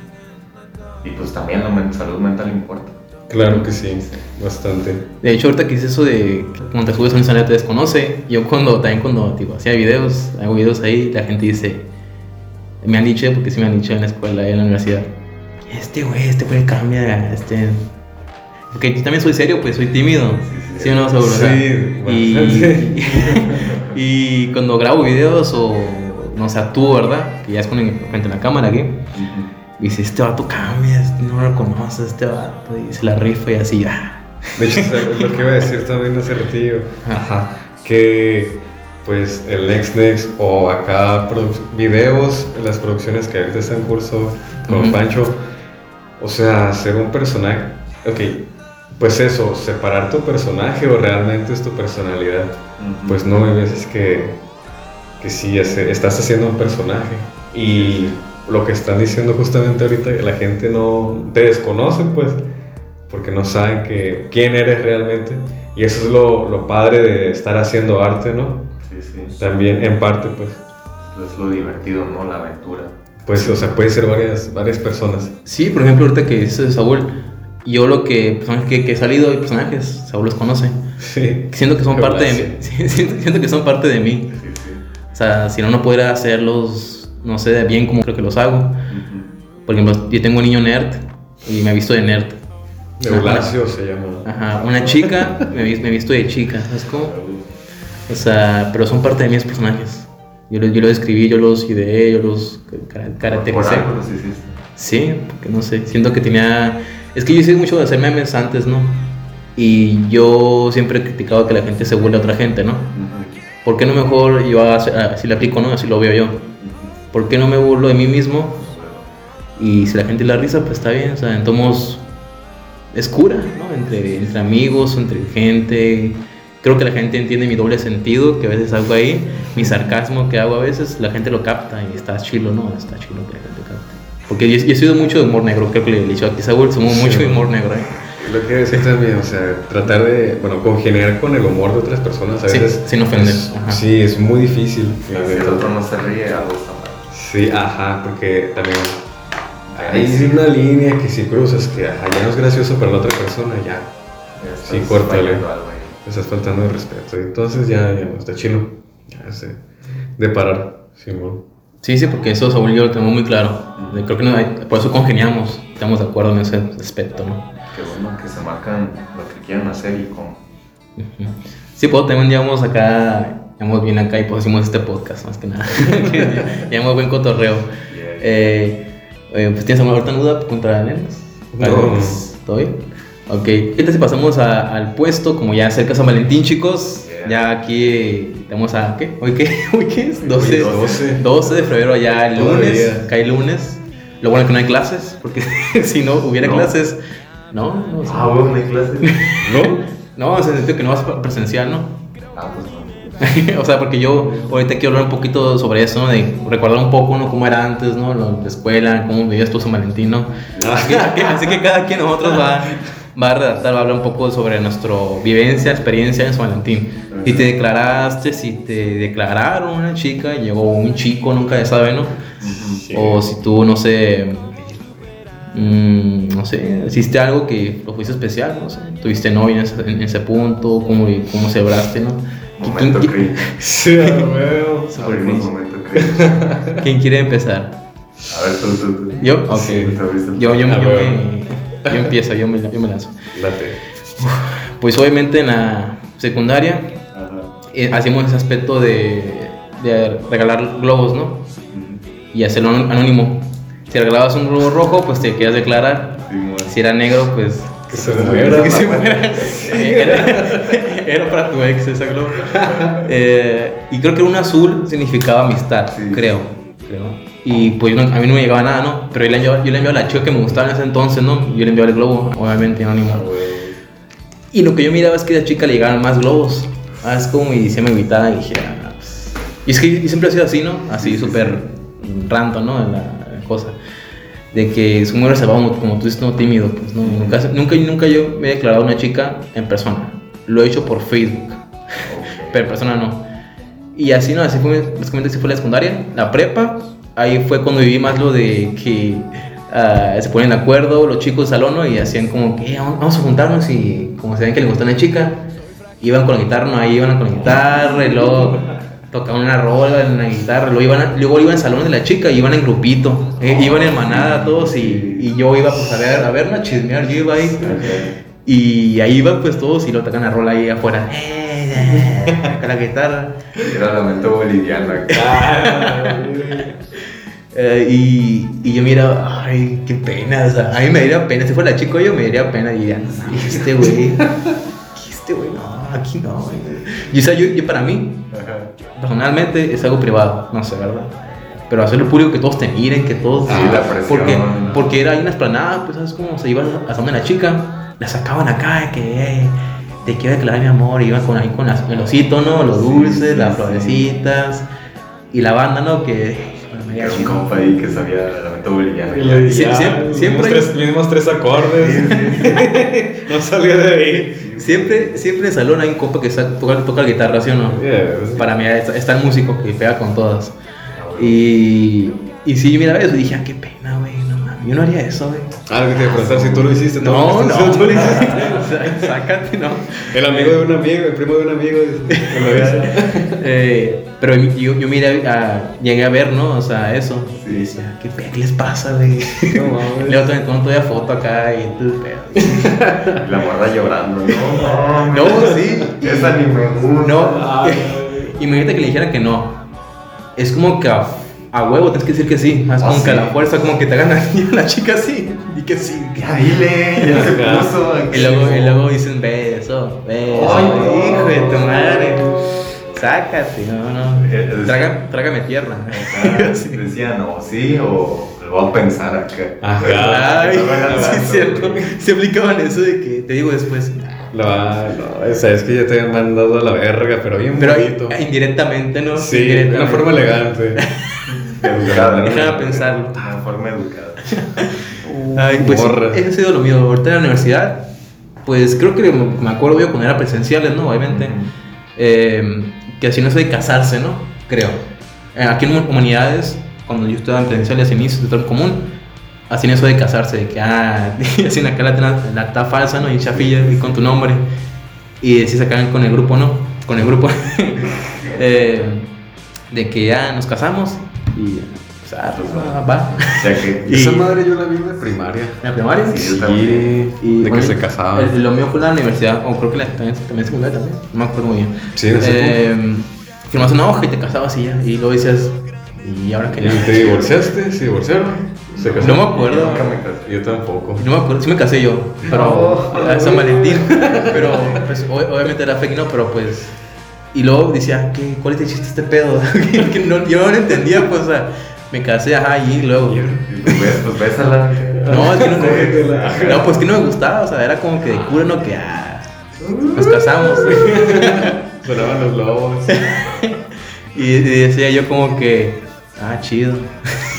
y pues también la salud mental importa. Claro que sí, bastante. De hecho, ahorita que dices eso de cuando te subes a un escenario te desconoce, yo cuando, también cuando tipo, hacía videos, hago videos ahí, la gente dice, me han dicho, porque sí me han dicho en la escuela y en la universidad, este güey, este güey cambia, este... Porque yo también soy serio, pues soy tímido. Sí, Sí, o no, o sea, Sí, y, bastante. y cuando grabo videos o, no sé, actúo, ¿verdad? Que ya es con frente a la cámara aquí. Dice, este vato cambia, este no lo conoce, este vato, y se la rifa y así, ah. De hecho, lo que iba a decir también hace ratillo. Ajá. Que pues el Next Next o acá videos, las producciones que ahorita están en curso con. Pancho, o sea, ser un personaje, ok, pues eso, separar tu personaje o realmente es tu personalidad. Pues no, hay veces que, que sí, estás haciendo un personaje y lo que están diciendo justamente ahorita, la gente no te desconoce, pues, porque no saben que, quién eres realmente. Y eso es lo, lo padre de estar haciendo arte, ¿no? Sí, sí. También, en parte, pues, Es lo divertido, ¿no? La aventura. pues, o sea, puede ser varias, varias personas. Sí, por ejemplo, ahorita que dices Saúl, yo lo que, personajes que, que he salido de personajes, Saúl los conoce. Sí. Siento que son parte de mí. sí, siento, siento que son parte de mí. Sí, sí. O sea, si no, no pudiera hacerlos, no sé, de bien como creo que los hago. Por ejemplo, yo tengo un niño nerd y me he visto de nerd. Eulacio se llama. Ajá, una chica, me he visto de chica, ¿sabes cómo? O sea, pero son parte de mis personajes. Yo, los- yo los escribí, yo los ideé, yo los caractericé. algo los hiciste. Sí, porque no sé, siento que tenía... Es que yo hice mucho de hacer memes antes, ¿no? Y yo siempre he criticado que la gente se burla a otra gente, ¿no? Ujú. ¿Por qué no mejor yo hace- así le aplico, ¿no? Así lo veo yo. ¿Por qué no me burlo de mí mismo? Y si la gente la risa, pues está bien. O sea, entonces es cura, ¿no? Entre, entre amigos, entre gente. Creo que la gente entiende mi doble sentido que a veces hago ahí. Mi sarcasmo que hago a veces, la gente lo capta y está chilo, ¿no? Está chilo que la gente capte. Porque yo, yo he sido mucho de humor negro, creo que le he dicho aquí a Saúl, somos mucho de humor negro, ¿eh? Lo que decir también, o sea, tratar de, bueno, congeniar con el humor de otras personas a Sí, veces. sin ofender, es- sí, es muy difícil. Si el otro no se ríe, algo está mal. Sí, ajá, porque también hay una línea que si cruzas que ajá, ya no es gracioso para la otra persona, ya Estás Sí, córtale. estás faltando de respeto. Entonces ya, ya está chino. Ya sé. De parar, Simón. Sí, sí, porque eso Saúl y yo lo tenemos muy claro. Creo que no hay- por eso congeniamos, estamos de acuerdo en ese aspecto, ¿no? Qué bueno que se marcan lo que quieren hacer y cómo. Sí, pues también llevamos acá, llevamos bien acá y pues hicimos este podcast, más que nada. llevamos buen cotorreo. Eh, eh, pues tienes alguna ahorita duda contra Nenes? No. ¿Todo bien? Ok, ¿qué tal si pasamos a- al puesto? Como ya cerca San Valentín, chicos. Yeah. Ya aquí estamos a. ¿Qué? ¿Hoy qué? ¿Hoy qué es? 12, 12. 12 de febrero, ya el lunes. Cae lunes. Lo bueno es que no hay clases, porque si no hubiera No. clases. No, no. o sea, Ah, bueno, no hay clase. ¿No? no, en el sentido que no vas presencial, ¿no? Ah, pues no. o sea, porque yo ahorita quiero hablar un poquito sobre eso, ¿no? De recordar un poco. Cómo era antes, ¿no? La la escuela, cómo vivías tú San Valentín, ¿no? Así que, así que cada quien de nosotros va, va a redactar, va a hablar un poco sobre nuestra vivencia, experiencia en San Valentín. Si te declaraste, si te declararon una chica, llegó un chico, nunca se sabe, ¿no? Sí. O si tú, no sé, mm, no sé, hiciste algo que lo fuiste especial, no sé, tuviste novia en ese, en ese punto, cómo, cómo celebraste, ¿no? Momento ¿Quién- cringe. Sí, a huevo. Super Abrimos cringe. momento cringe. ¿Quién quiere empezar? A ver, tú, tú, tú. ¿Yo? Ok. Sí, Yo, yo, me, yo empiezo, yo me, yo me lanzo. Late. Pues obviamente en la secundaria eh, hacíamos ese aspecto de, de regalar globos, ¿no? Y hacerlo anó- anónimo. Si regalabas un globo rojo, pues te querías declarar. Sí, bueno. Si era negro, pues... Que se muera. Que se muera. Era, era para tu ex ese globo. Eh, y creo que un azul significaba amistad, Sí. creo. creo. Y pues yo no- a mí no me llegaba nada, ¿no? Pero yo le enviaba, yo le enviaba a la chica que me gustaba en ese entonces, ¿no? Yo le enviaba el globo, obviamente anónimo. Ah. Y lo que yo miraba es que a la chica le llegaban más globos. Ah, es como y se me invitaba y dije, ah, pues. Y es que siempre he sido así, ¿no? Así súper random, ¿no? En la, la cosa. De que es muy reservado, como tú dices, no tímido, pues no. Nunca, nunca, nunca yo me he declarado una chica en persona. Lo he hecho por Facebook. Ok. pero en persona no. Y así, ¿no? Así fue, básicamente así fue la secundaria. La prepa, ahí fue cuando viví más lo de que ah, se ponen de acuerdo los chicos del salón, ¿no? Y hacían como que "Eh, vamos a juntarnos y como se ven que les gustan a la chica, iban con la guitarra, ¿no? Ahí iban con la guitarra y luego tocaban una rola en la guitarra, luego iban, a- luego iban al salón de la chica y iban en grupito, eh, iban en manada todos y, y yo iba pues a ver, a ver, a chismear, yo iba ahí. Y ahí iban pues todos y lo tocan la rola ahí afuera. Con la guitarra. Era lamento boliviano acá. Eh, y, y yo mira, ay, qué pena. O sea, a mí me daría pena. Si fuera la chico, yo me daría pena. Y diría, "Ay, este güey. Aquí no. güey". Y o sea, yo, yo para mí, personalmente, es algo privado. No sé, ¿verdad? Pero hacerlo público, que todos te miren, que todos. Sí, la presión. Porque, porque era ahí una esplanada, pues, ¿sabes cómo? Se iban a donde la chica, la sacaban acá, de que, eh, te quiero declarar mi amor, y iban con, ahí con las- el osito, ¿no? Los dulces, las florecitas, y la banda, ¿no? Que. Era un compa ahí que sabía lamento boliviano. Y le siempre- los siempre mismos hay- tres, mismos tres acordes. no salía de ahí. Siempre, siempre en el salón hay un compa que toca, toca la guitarra, ¿sí o no? Yeah, Para mí está, está el músico que pega con todas. Y, y sí, yo miraba eso y dije, ah, qué pena, güey, no mames, yo no haría eso, güey. Ah, que te preguntar si tú lo hiciste. No, no, tú lo hiciste. Sácate, no. El amigo de un amigo, el primo de un amigo. Eh, pero yo, yo miré, a, llegué a ver, ¿no? O sea, eso. Sí. Y decía, ¿qué, pe- qué les pasa, güey? No mames. Luego tomé todavía foto acá y todo, pedo. La morra llorando. No, No, sí. Esa ni me gusta. No. Ay. Imagínate que le dijera que no. Es como que a, huevo tienes que decir que sí. Es Ah, como que a la sí. fuerza, como que te gana la chica sí. Y que sí. que- Ya dile, ya se puso. Y luego, y luego dicen beso, beso. Ay, hijo de tu madre. Sácate, no, no. Eh, eh, Traga- trágame tierra. Sí. Decían, o sí, o lo voy a pensar acá. Ajá. Ay, sí, cierto. güey. Se aplicaban eso de que te digo después. No, no, o sea, es que ya te habían mandado a la verga, pero bien Pero bonito. indirectamente, ¿no? Sí, de una forma elegante. Educada. Déjame pensarlo. De una forma educada. Ay, pues Morra. eso ha sido lo mío. Ahorita en la universidad, pues creo que me acuerdo yo cuando era presenciales, ¿no? Obviamente. eh, que así no es de casarse, ¿no? Creo. Eh, aquí en humanidades, cuando yo estaba en presenciales de todo común, hacían eso de casarse, de que, ah, hacían acá la, la acta falsa, ¿no? Y chafilla y con tu nombre. Y así sacaban con el grupo, ¿no? Con el grupo. eh, de que ya nos casamos y. Va. va. O sea que. Y- Esa madre yo la vi en la primaria. ¿En la primaria? Sí, yo también. Y, de que bueno, se casaban. el- lo mío fue en la universidad, o creo que la, también, también secundaria también, no me acuerdo muy bien. Sí, en eh, Firmas una hoja y te casabas y ya, y luego decías, ¿y ahora qué? ¿Y ¿Te divorciaste? ¿Se divorciaron? No me acuerdo. Nunca me casé. Yo tampoco. No me acuerdo, sí me casé yo, pero No. a San Valentín, pero pues obviamente era fake, no, pero pues... Y luego decía, ¿qué, ¿cuál es el chiste este pedo? que no, yo no lo entendía, pues, o sea, me casé, ajá, y luego... Pues, bésala. No, es que no, pues que no me gustaba, o sea, era como que de cura, no, que ah, nos casamos. Sonaban los lobos. Y, y decía yo como que, ah, chido.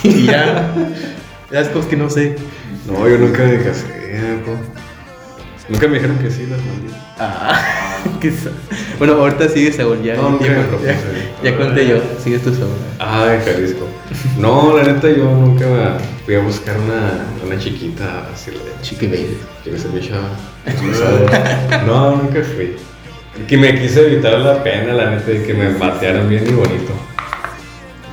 y ya, las cosas que no sé. No, yo nunca me casé, po. Nunca me dijeron que sí las malditas. Ah. Bueno, ahorita sigue Saúl, ya, No, ya, me ya- ya conté yo, sigues tú Saúl. Ay, Jalisco. No, la neta, yo nunca fui a buscar una, una chiquita así de Chiqui baby. ¿Quién es mi chava? No, nunca fui. Que me quise evitar la pena, la neta, de que me batearan bien y bonito.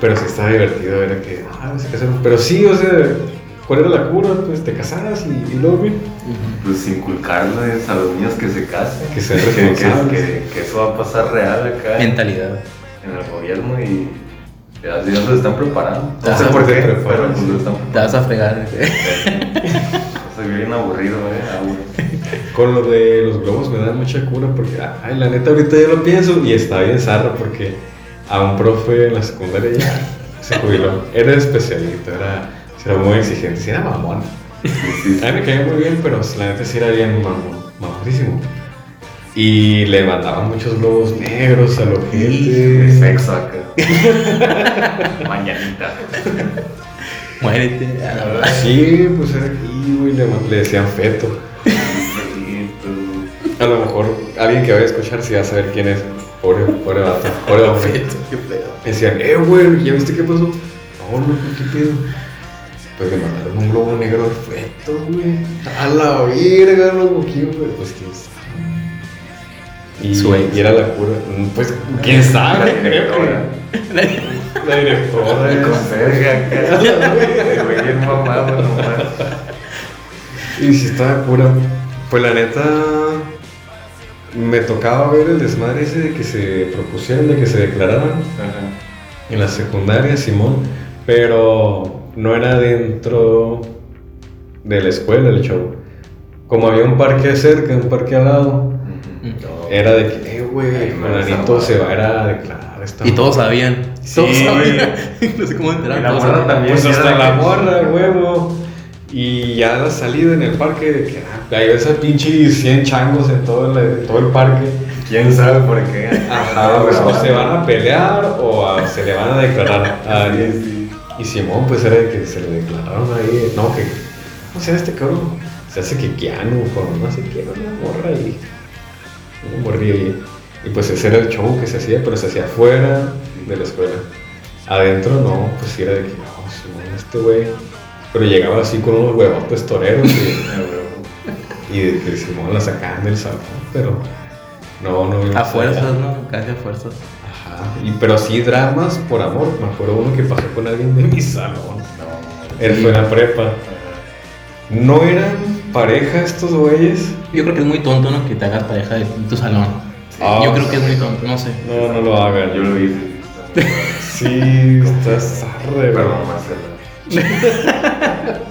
Pero sí estaba divertido, era que, ah, se casaron. Pero sí, o sea, ¿cuál era la cura? Pues te casaras y, y luego bien. Pues inculcarles a los niños que se casen. Que sean responsables. que, que eso va a pasar real acá en, Mentalidad. en el gobierno y ya sí, nos están preparando. Ah, No sé por qué, pero pues lo están Te vas a fregar. Soy bien aburrido, eh. aburrido. Con lo de los globos me dan mucha cura porque, ay, la neta, ahorita ya lo pienso y está bien zarra porque a un profe en la secundaria ya se jubiló. Era especialito, era, era muy exigente, sí era mamón. Sí, A mí me caía muy bien, pero la neta sí era bien mamón, mamonísimo. Y le mandaban muchos globos negros a los gente. sexo acá. Mañanita. Muérete. a la verdad. Sí, pues era aquí, güey, le, le decían feto. A lo mejor alguien que vaya a escuchar sí va a saber quién es. Pobre, pobre vato, pobre hombre. Qué pedo. Decían, eh, güey, ¿ya viste qué pasó? No, no, ¿qué pedo? Pues le mandaron un globo negro al feto, güey. A la verga, loco, ¿quién fue? Pues quién sabe. Y, y era la cura. Pues, quién sabe, La directora. La directora. Ay, con verga, güey bien mamado nomás. Y si estaba cura. Pues la neta. Me tocaba ver el desmadre ese de que se propusieran, de que se declararan. Ajá. En la secundaria, Simón, pero no era dentro de la escuela el show. Como había un parque cerca, un parque al lado, era de que, eh, güey, esa se va a madre. ir a declarar esta Y todos morra". sabían. Sí, todos sabían. no sé cómo enteraron. La morra también. Pues era hasta de la morra, huevo. Y ya la salida en el parque, de que ah, hay esas pinches 100 changos en todo el, en todo el parque. ¿Quién sabe por qué? Ajá, pues, o se van a pelear o a- se le van a declarar a alguien. Sí, sí. Y Simón, pues era de que se le declararon ahí. No, que. ¿Cómo se llama este cabrón? Se hace que Keanu con no sé qué, una morra ahí. Una morrilla. Y pues ese era el show que se hacía, pero se hacía fuera de la escuela. Adentro no, pues era de que, no, Simón, este güey. Pero llegaba así con unos huevotes toreros y, y de que Simón la sacaban del salón, pero no, no. A fuerzas. ¿no? Casi a fuerzas. Y, pero sí dramas por amor. Me acuerdo uno que pasó con alguien de mi salón. No. Él fue en la prepa. ¿No eran pareja estos güeyes? Yo creo que es muy tonto, ¿no? Que te hagas pareja de tu salón. Ah, Yo creo que es muy tonto, no sé. No, no lo hagan. Yo lo hice. Sí, estás arre, Perdón, güey.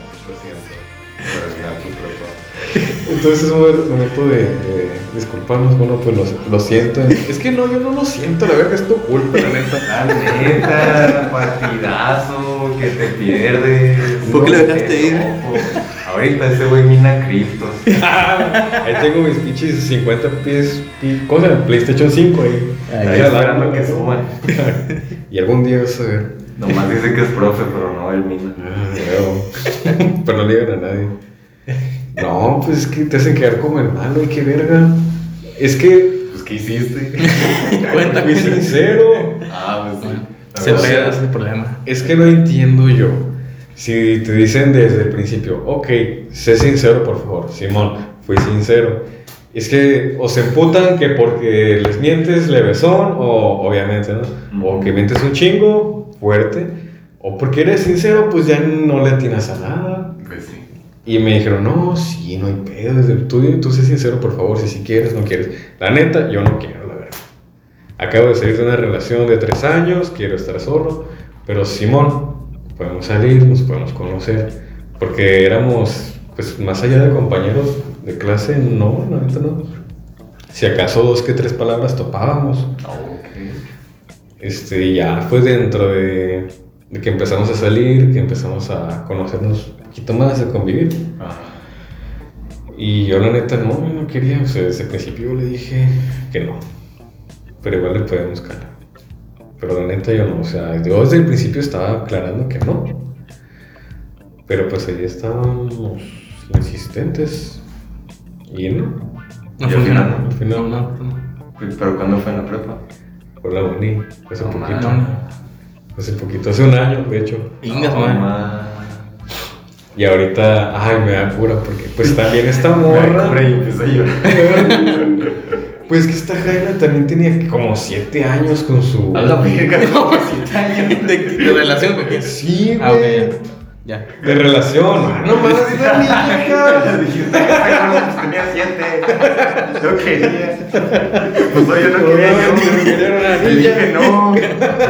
Entonces es un momento de, de disculparnos. Bueno, pues lo, lo siento. Es que no, yo no lo siento. La verdad es tu culpa, la neta. La neta, partidazo, que te pierdes. ¿Por qué No le sé, dejaste ir? loco. Ahorita ese güey mina criptos. Ahí tengo mis pinches 50 pies. pi- ¿Cómo se llama? PlayStation 5 ahí. Ahí esperando que suban. Y algún día vas a ver. Nomás dice que es profe, pero no el mina. Ah. Pero no le digan a nadie. No, pues es que te hacen quedar como el malo y qué verga. Es que Pues, ¿qué hiciste? Cuenta, fui sincero. Ah, pues sí. Se sea, pega, ese problema. Es que no entiendo yo. Si te dicen desde el principio, ok, sé sincero por favor, Simón, fui sincero. Es que o se emputan que porque les mientes levesón, o obviamente, ¿no? O que mientes un chingo, fuerte, o porque eres sincero, pues ya no le atinas a nada. Pues sí. Y me dijeron, no, sí, no hay pedo, desde tú, tú sé sincero por favor, si si quieres, no quieres. La neta, yo no quiero, la verdad. Acabo de salir de una relación de tres años, quiero estar solo, pero Simón, podemos salir, nos podemos conocer, porque éramos, pues más allá de compañeros de clase, no, la neta no. Si acaso dos que tres palabras topábamos. Ah, ok. Este, ya fue dentro de, de que empezamos a salir, que empezamos a conocernos más, a convivir. Ajá. Y yo la neta no, yo no quería, o sea, desde el principio yo le dije que no. Pero igual le podemos calar. Pero la neta yo no, o sea, yo desde el principio estaba aclarando que no. Pero pues ahí estábamos insistentes. Y no, No funcionó. final, al final No, no, no. ¿Pero cuándo fue en la prepa? por la uni, hace No poquito. mames. Hace poquito, hace un año, de hecho. No, man. ma. Y ahorita, ay, me da cura porque pues también esta morra. cura y empecé a llorar. Pues que esta Jaina también tenía como 7 años con su. A la verga, como siete años. ¿De, de relación con quién? Sí, Ah, ok, güey. ya. De relación. Ah, no más, es la niña. Dijiste que pues, tenía siete. Yo quería. Pues no, yo no quería. No, Yo no quería una Le niña. dije no. Yo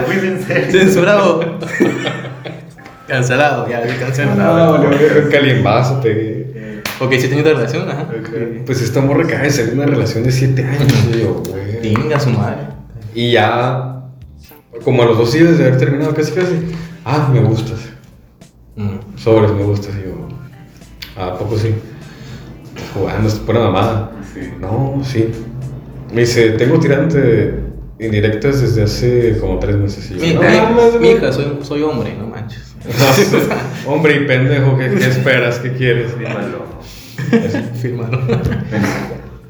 fui sincero. Censurado. Cancelado, ya, cancelado. No, un calimbazo, pegué. Ok, si tenido relación, ajá. Pues esta morra acaba de salir de una relación de 7 años. Yo, güey. Tinga su madre. Y ya, como a los dos días de haber terminado, casi casi. Ah, me gustas. Mm. Sobres, me gustas. Y yo, ¿a poco sí? Jugando, es pura mamada. Sí. No, sí. Me dice, tengo tirante indirectas desde hace como tres meses. Y yo, Mi, "No ay, mames, mi güey". hija, soy, soy hombre, no. Hombre y pendejo, ¿qué, qué esperas? ¿Qué quieres? Dímelo. Fírmalo.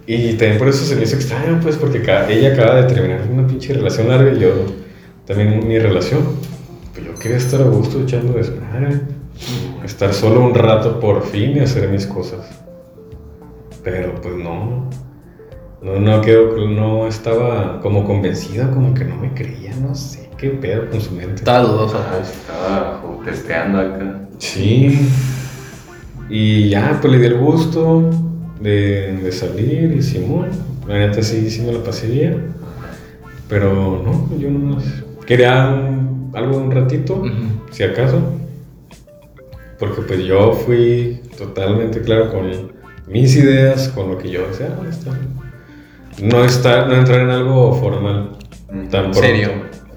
Y también por eso se me hizo extraño, pues, porque ella acaba de terminar una pinche relación larga y yo también mi relación. Pues yo quería estar a gusto echando desmadre. Estar solo un rato por fin y hacer mis cosas. Pero pues no. No, no creo que no estaba como convencida, como que no me creía, no sé qué pedo con su mente. Estaba dudosa, Ah, pues. Estaba testeando acá. Sí. Y ya, pues le di el gusto de, de salir y Simón. La neta sí, sí me lo pasé bien. Pero no, yo no quería un- algo de un ratito, si acaso. Porque pues yo fui totalmente claro con mis ideas, con lo que yo deseaba. estar. No, estar, no entrar en algo formal. Mm. Tan pronto. Serio.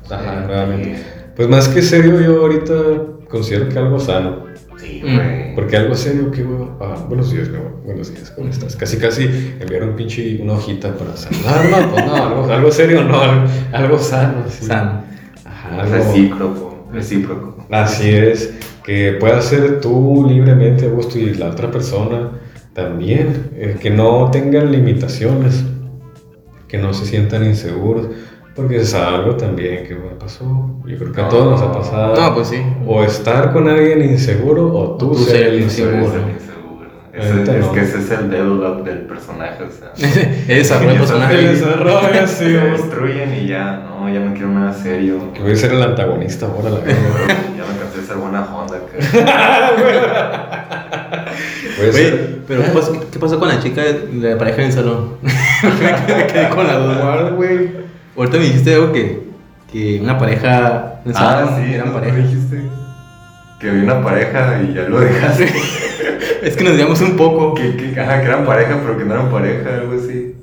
Ajá, nuevamente. Pues más que serio, yo ahorita considero que algo sano. Sí, Mm. güey. Porque algo serio, qué huevo. Ah, buenos días, mi amor. Buenos días, ¿cómo estás? Casi, casi enviar un pinche una hojita para saludar. No, pues no, algo, algo serio, no, algo, algo sano. sí. Sano. Ajá, algo- Recíproco. Recíproco. Así es, que puedas ser tú libremente a gusto y la otra persona también. eh, que no tengan limitaciones, que no se sientan inseguros. Porque es algo también que me pasó. Yo creo que a todos nos ha pasado. No, pues sí. O estar con alguien inseguro o tú, O tú ser ser el inseguro. Ese- es no. que ese es el dedo up del personaje, o sea. Desarrollo personaje. El desarrollo, sí, Se destruyen y ya, no, ya me quiero más serio. Que voy a ser el antagonista ahora, la verdad. ya me cansé de ser buena Honda. a Güey, ser. pero ¿qué pasó, qué pasó con la chica de la pareja en el salón? me quedé con la duda. ¿Cuál, güey? Ahorita me dijiste algo que, que una pareja Ah, sí, eran ¿no? pareja. dijiste. Que vi una pareja y ya lo dejaste. Es que nos digamos un poco. que, que, ajá, que eran pareja, pero que no eran pareja, algo así.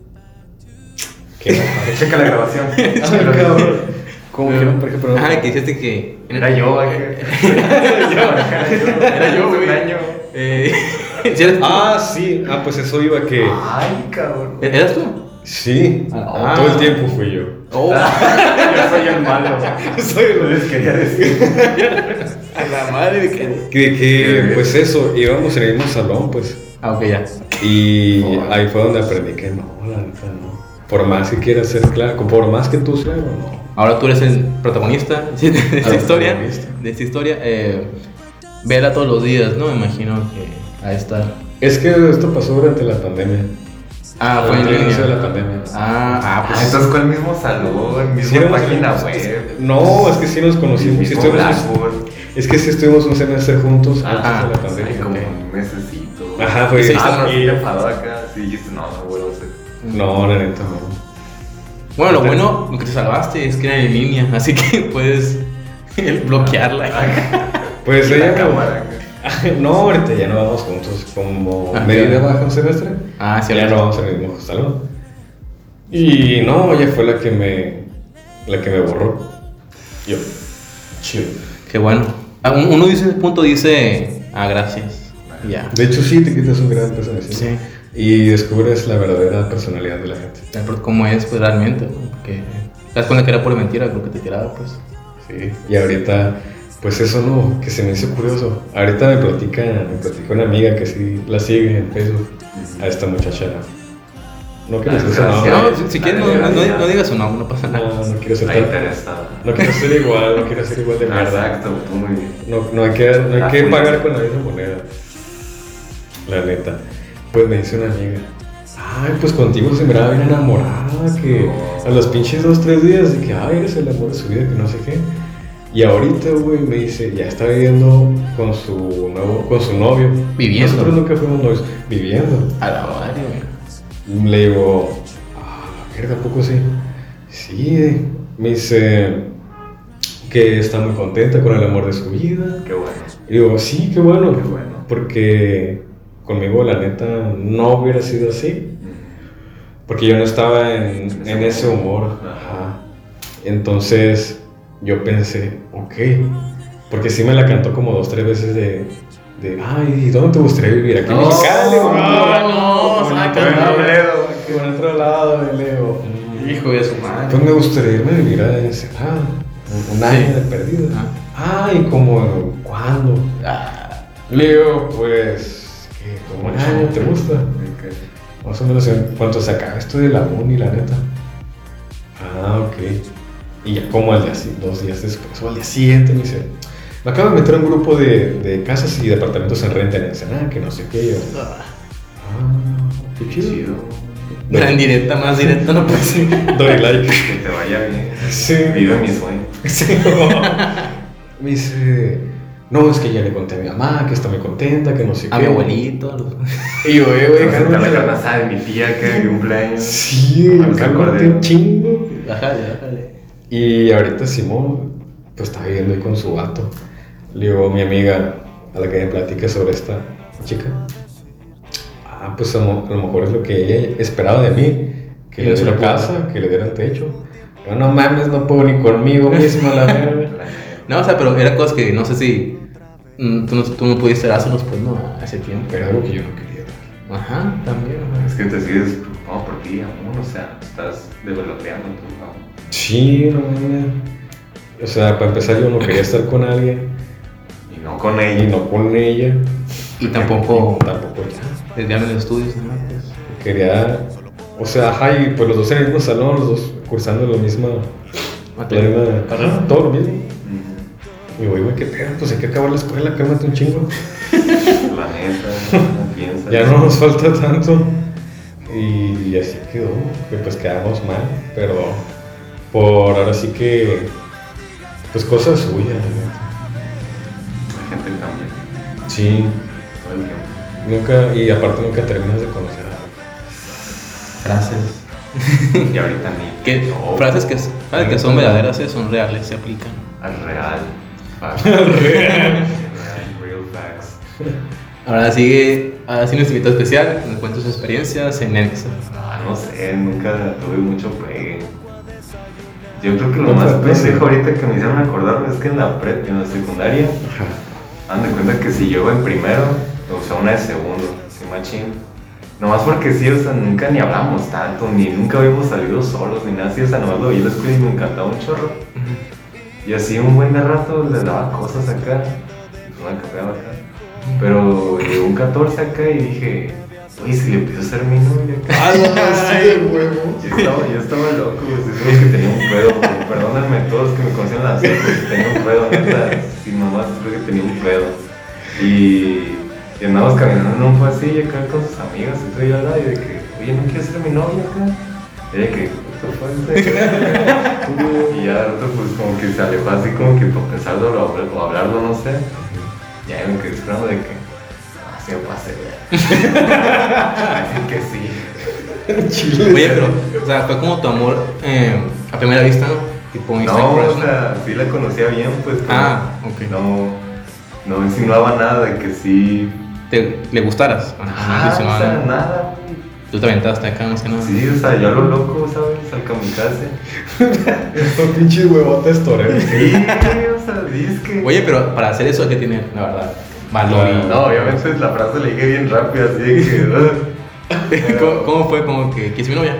¿Qué? Checa la grabación. Cabrón. ¿Cómo que no? Por ejemplo, Ajá, que dijiste que. Era yo, acá. Era yo, Era yo, güey. un año. Eh. Ah, sí. Ah, pues eso iba que. Ay, cabrón. ¿Eras tú? Sí. Ah. Todo el tiempo fui yo. Oh, Yo soy el malo. Soy el- Les quería decir. a la madre que. Que, que, pues eso, íbamos en el mismo salón, pues. Ah, ok, ya. Y Oh. ahí fue donde aprendí que no, la neta no. Por más que quieras ser claro, por más que tú seas, no. Ahora tú eres el protagonista de esta Ah, historia. De esta historia. Eh, vela todos los días, ¿no? Me imagino que a estar. Es que esto pasó durante la pandemia. Ah, fue en inicio de línea. la pandemia. Ah, ah, Ah, pues. entonces fue el mismo salón, misma Sí, página es- web. No, es que sí nos conocimos. Sí es que sí estuvimos un semestre juntos Ah, antes de la Ay, pandemia. como un mesecito. Ajá, fue- Sí, Ah, no, y- sí acá. Sí, dijiste, no, no vuelvo a hacer. No, la neta no. Bueno, lo bueno, lo que te salvaste es que era en línea, así que puedes el bloquearla. Pues la ella. cámara. No, ahorita ya no vamos juntos. Como Ah, media claro. baja un semestre. Ah, sí, ya no vamos al mismo salón. Y no, ella fue la que me. La que me borró. Yo. Chido. Qué bueno. Ah, un- Uno dice, punto dice, ah, gracias. Ya. De hecho, sí, te quitas un gran peso encima. Sí. Y descubres la verdadera personalidad de la gente. ¿Cómo es, pues, realmente? ¿no? Porque te das cuenta que era por mentira lo que te tiraba, pues. Sí. Y ahorita, pues eso no, que se me hizo curioso. Ahorita me platica, me platica una amiga que sí la sigue en Facebook a esta muchacha. No quiero decir su Ah, nombre. gracias. No, si, si quieres, no, no, no- no digas su nombre, no pasa nada. No, no quiero ser tan-. No quiero ser igual, no quiero ser igual de mierda. Exacto, tú muy bien. No, no hay que, no hay que pagar con la misma moneda. La neta. Pues me dice una amiga. Ay, pues contigo se miraba bien enamorada, que a los pinches dos, tres días de que, ay, eres el amor de su vida, que no sé qué. Y ahorita, güey, me dice, ya está viviendo con su nuevo, con su novio. Viviendo. Nosotros nunca fuimos novios, viviendo. A la madre, güey. Le digo, ah, la verga, ¿a poco sí? Sí, me dice que está muy contenta con el amor de su vida. Qué bueno. Y digo, sí, qué bueno. Qué bueno. Porque conmigo, la neta, no hubiera sido así. Porque yo no estaba en, en ese humor. Ajá. Entonces, yo pensé, ok. Porque sí me la cantó como dos, tres veces de, de ay, ¿y dónde te gustaría vivir? Aquí en No, Mexicali. no, no, sácalo. bueno, Leo, Por otro lado, y Leo. mm, Hijo de su madre. Pues me gustaría irme a vivir a encerrado. Un, un año de perdido. Ay, como, ¿cuándo? Ah, Leo, pues, ¿qué? ¿Como un año te gusta? Más o menos en cuanto se acaba esto de la uni, la neta. Ah, ok. Y ya como al día, si- dos días después, o al día siguiente, me dice, me acabo de meter en un grupo de, de casas y departamentos en renta en Ensenada, que no sé qué. Yo, ah, qué chido. Gran directa, más directa no puede ser. Doy like. Que te vaya bien. Sí. Vive mi sueño. Sí. me dice, no, es que ya le conté a mi mamá que está muy contenta, que no sé A qué. mi abuelito. a Y yo, eh, güey, Presentar la carne asada de mi tía que de cumpleaños. Sí, me acordé. un chingo. Bájale, bájale. Y ahorita Simón, pues está viviendo ahí con su vato. Le digo, mi amiga, a la que me platique sobre esta chica. Ah, pues a, lo a lo mejor es lo que ella esperaba de mí. Que le no diera casa, que le dieran techo. Yo, no mames, no puedo ni conmigo mismo, la verga. No, o sea, pero eran cosas que no sé si mm, tú no, tú no pudiste dárselos, pues, no, hace tiempo. Pero algo que yo no quería. Ajá, también. ajá. Es que te sigues preocupado por ti, amor. O sea, estás developeando tu amor. Sí. O sea, para empezar, yo no quería estar con alguien Y no con y ella. no con ella. Y tampoco Tampoco ya. desviarme de los estudios, ¿no? Quería, o sea, ajá, y pues los dos en el mismo salón, los dos cursando la misma, la materia. misma carrera, todo lo mismo. Ujú. Y güey, güey, qué pedo, pues hay que acabar la escuela, cálmate un chingo. La neta, no piensas. Ya no nos falta tanto. Y así quedó, que pues quedamos mal, pero por ahora sí que, pues cosas suyas. La gente cambia Sí, todo el tiempo. nunca, y aparte nunca terminas de conocer a Frases. Y ahorita ni. No, frases que, frases que son verdaderas, eh, son reales, se aplican. Al real. Facts. real. Real facts. Ahora sigue, ahora sí nuestro invitado especial, nos cuenta sus experiencias en Nexa. Ah, no sé, nunca tuve mucho pegue. Yo creo que lo más pendejo ahorita que me hicieron acordarme es que en la prep, en la secundaria, dan de cuenta que si yo en primero, o sea, una de segundo, sí, machín. Nomás porque sí, o sea, nunca ni hablamos tanto, ni nunca habíamos salido solos, ni nada así, o sea, nomás lo vi en la escuela y me encantaba un chorro. Y así un buen de rato le daba cosas acá, pues capeaba acá. Pero llegó un 14 acá y dije, uy, si le pido ser mi novia. Ah, huevo. Yo estaba, yo estaba loco, pues, es que tenía un pedo, pues, perdónenme todos que me conocían la seco, tenía un pedo, neta, sin mamás, creo que tenía un pedo. Y, y andábamos caminando en un pasillo acá con sus amigas y y al lado, y de que, oye, ¿no quieres ser mi novia acá? Y de que, ¿qué fue Y ya de pues como que se alejó así como que por pensarlo o habl- o hablarlo, no sé. Y ahí me quedé esperando de que, pasé, güey. Así que sí. Chile. Oye, pero, o sea, fue como tu amor eh, a primera vista, ¿no? Tipo No, o sea, sí la conocía bien, pues. Ah, ok. No, no insinuaba nada de que sí. Te, le gustaras. Ah, Ajá, o sea, nada. nada. Tú te aventaste acá, más que nada. Sí, o sea, yo a lo loco, ¿sabes? Al kamikaze. Estos pinches huevotes toreros. Sí, o sea, disque. Oye, pero para hacer eso hay que tener, la verdad, valor y... No, obviamente la frase la dije bien rápido, así de que. ¿Cómo, cómo fue? Como que, ¿quieres mi novia?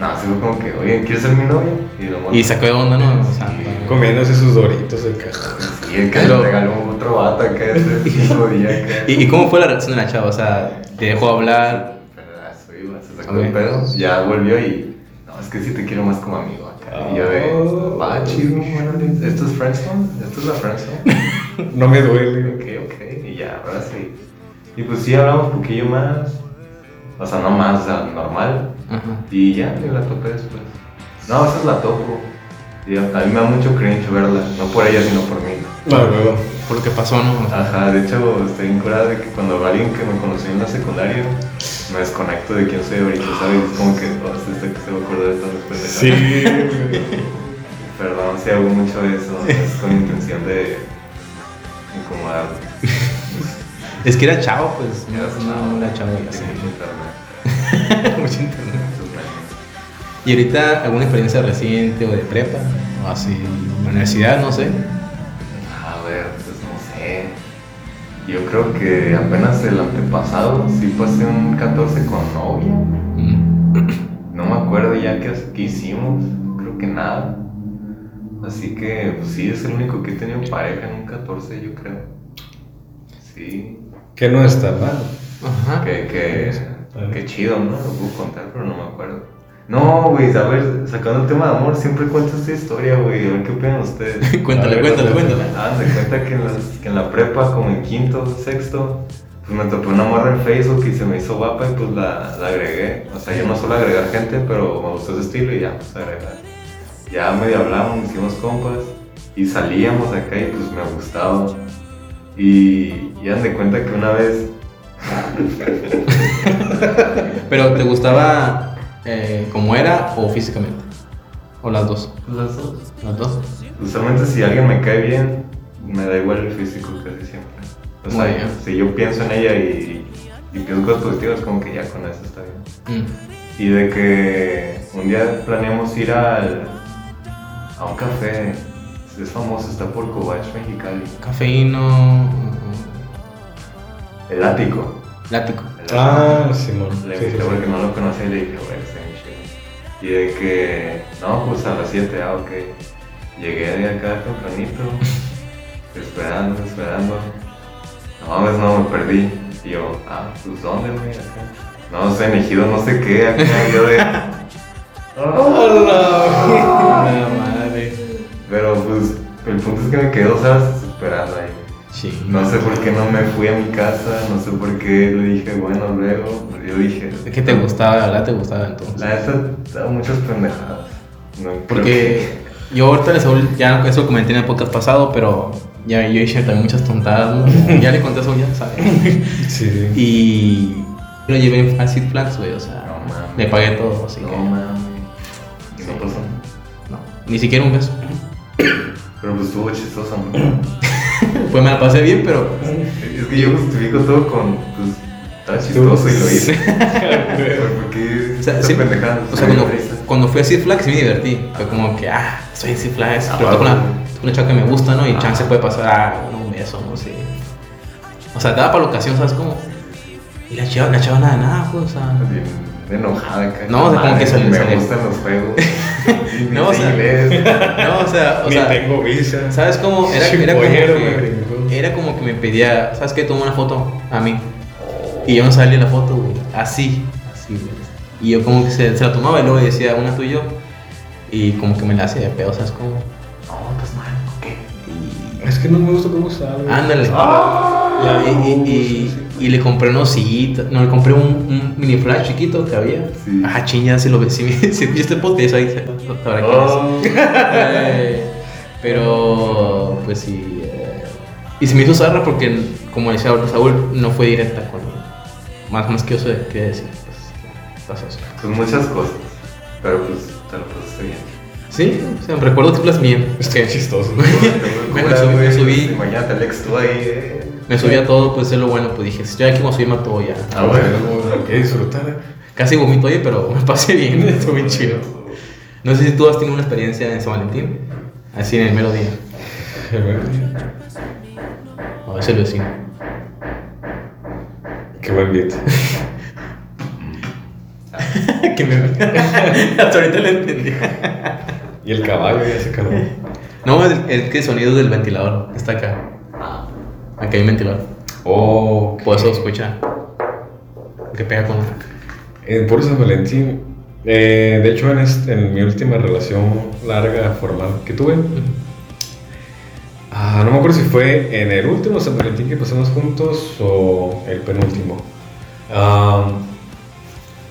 No, así fue como que, oye, ¿quieres ser mi novia? Y, lo Y sacó de onda, ¿no? O sea, Comiéndose sus doritos de caja. Y el que Pero- le regaló otro vato acá ese mismo día acá. ¿Y, y cómo fue la reacción de la chava? O sea, ¿te dejó hablar? Iba, se sacó Ok. el pedo, ya volvió y. No, es que sí te quiero más como amigo acá. Y yo de. Oh. Va, chido, órale, ¿Esto es Friendzone? ¿Esto es la Friendzone? No me duele. ok, ok. Y ya, ahora sí. Y pues sí, hablamos un poquillo más. O sea, no más, o sea, normal. Ajá. Y ya, me la topé después. No, a veces la topo. Y a mí me da mucho cringe verla. No por ella, sino por mí. Huevo. Por lo que pasó, ¿no? Ajá, de hecho estoy incurada de que cuando alguien que me conoció en la secundaria, me desconecto de quién soy ahorita, ¿sabes? Es como que, oh, este que se va a acordar de todas las pendejadas. Sí. Perdón si hago mucho eso, es con intención de incomodar. es que era chavo, pues. Ya, No, no era chavo, ya sé. Tiene mucho internet, Mucho internet. ¿Y ahorita alguna experiencia reciente o de prepa? O así, universidad, no sé. A ver, pues no sé. Yo creo que apenas el antepasado sí pasé un 14 con novia. Mm. No me acuerdo ya qué, qué hicimos, creo que nada. Así que, pues sí, es el único que he tenido pareja en un 14, yo creo. Sí, Que no está mal. Ajá. que, que Qué chido, ¿no? Lo puedo contar, pero no me acuerdo. No, güey, a ver, sacando el tema de amor, siempre cuento esta historia, güey. A ver qué opinan ustedes. cuéntale, cuéntale, cuéntale. Ah, de cuenta que en, las- que en la prepa, como en quinto, sexto, pues me topé una morra en Facebook y se me hizo guapa y pues la, la agregué. O sea, yo no suelo agregar gente, pero me gustó ese estilo y ya, pues agregar. Ya medio hablamos, nos hicimos compas y salíamos acá y pues me gustaba. Y ya de cuenta que una vez, Pero ¿te gustaba eh, como era o físicamente? ¿O las dos? las dos, Las dos. usualmente si alguien me cae bien, me da igual el físico casi siempre. O sea, Muy bien. si yo pienso en ella y, y pienso cosas positivas, como que ya con eso está bien. Mm. Y de que un día planeamos ir al, a un café. Es famoso, está por Cobach, Mexicali. Cafeíno. El ático. Lático. El Ah, Simón. Le Sí, sí, sí. porque no lo conocía y le dije, güey. Y de que, no, pues a las 7, ah, ok. Llegué de acá tempranito, esperando, esperando. No mames, no, me perdí. Y yo, ah, pues ¿dónde, güey? Acá. No sé, en Ejido, no sé qué, acá. Yo de. La madre. Pero pues, el punto es que me quedé dos horas esperando ahí. Sí. No sé por qué no me fui a mi casa, no sé por qué le dije, bueno, luego. Yo dije, Es que te gustaba, la verdad te gustaba entonces. La da muchas pendejadas. No, Porque yo ahorita les Saúl, ya eso lo comenté en el podcast pasado, pero ya yo hice también muchas tontadas, ¿no? ya le conté Saúl, ya sabe. Sí, sí. Y lo llevé a Six Flags, güey, o sea, No mames. le pagué todo, así No que mames. Y no pasó. no, ni siquiera un beso. Pero pues estuvo chistoso. Pues me la pasé bien, pero Es que yo justifico todo con, pues, está chistoso y lo hice. Porque O sea, esas sí, pendejadas. o sea, cuando, cuando fui a Six Flags sí me divertí. Fue como que, ah, soy en Six Flags, Ah, pero bueno. una, una chava que me gusta, ¿no? Y Ah. chance puede pasar, ah, bueno, un beso, no sé. O sea, te da para la ocasión, ¿sabes cómo? Y la chava, la chava nada, nada, pues, o sea. Bien enojada acá. No, o sea, como que salió- Me salió. gustan los juegos. No, o sea, inglés. No, o sea, o sea, tengo visa. ¿sabes cómo? Era, como que, era como que me pedía, ¿sabes qué? Toma una foto a mí. Y yo no salía la foto, güey. Así, así, güey. Y yo como que se, se la tomaba y luego decía, una tú y yo. Y como que me la hacía de pedo, ¿sabes cómo? No, pues mal, ok. Es que no me gusta cómo sale. Y ándale. Ya, y, y, y- y le compré unos sillitas, no, le compré un, un mini flash chiquito que había. Sí. Ajá, chinga, si lo ves, si, si viste el podcast ahí, se- sabrá quién es. Oh. Eh, pero, pues sí. eh, y se me hizo zarra porque, como decía Saúl, no fue directa con más, más que eso de qué decir. Pues, eso. Pues muchas cosas. Pero pues, te lo pasaste bien. Sí, o sea, recuerdo tiplas bien. Es Qué que chistoso. Cura, subí- subí. Imagínate, Alex, tú ahí. eh. Me subí a todo, pues es lo bueno. Pues dije, si estoy aquí, me voy a todo ya. Ah, bueno. Que disfrutar. Casi vomito, oye, pero me pasé bien. Estuvo bien chido. No sé si tú has tenido una experiencia en San Valentín, así en el mero día. A veces lo vecino. Qué buen beat. que me... Hasta ahorita lo entendí. Y el caballo ya se calmó. No, es, es que el sonido del ventilador está acá. Aquí hay un ventilador. Oh, Por eso escucha. Que pega con. Eh, por San Valentín. eh, de hecho, en, este- en mi última relación larga, formal que tuve, ah, no me acuerdo si fue en el último San Valentín que pasamos juntos o el penúltimo. Ah,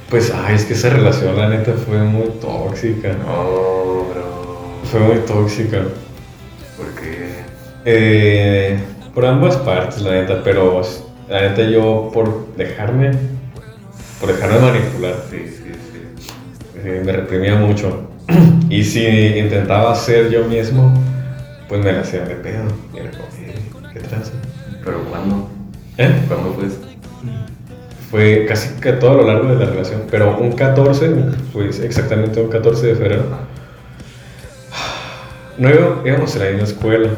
pues, ay, es que esa relación, la neta, fue muy tóxica. No, bro. Fue muy tóxica. Porque. Eh, por ambas partes, la neta, pero la neta yo por dejarme, por dejarme manipular, Sí, sí, sí. eh, me reprimía mucho. Y si intentaba ser yo mismo, pues me la hacía de pedo. Y era como, eh, ¿qué tranza? Pero ¿cuándo? ¿Eh? ¿Cuándo fue eso? Fue casi que todo a lo largo de la relación, pero un 14, pues exactamente un 14 de febrero. No íbamos, íbamos en la misma escuela,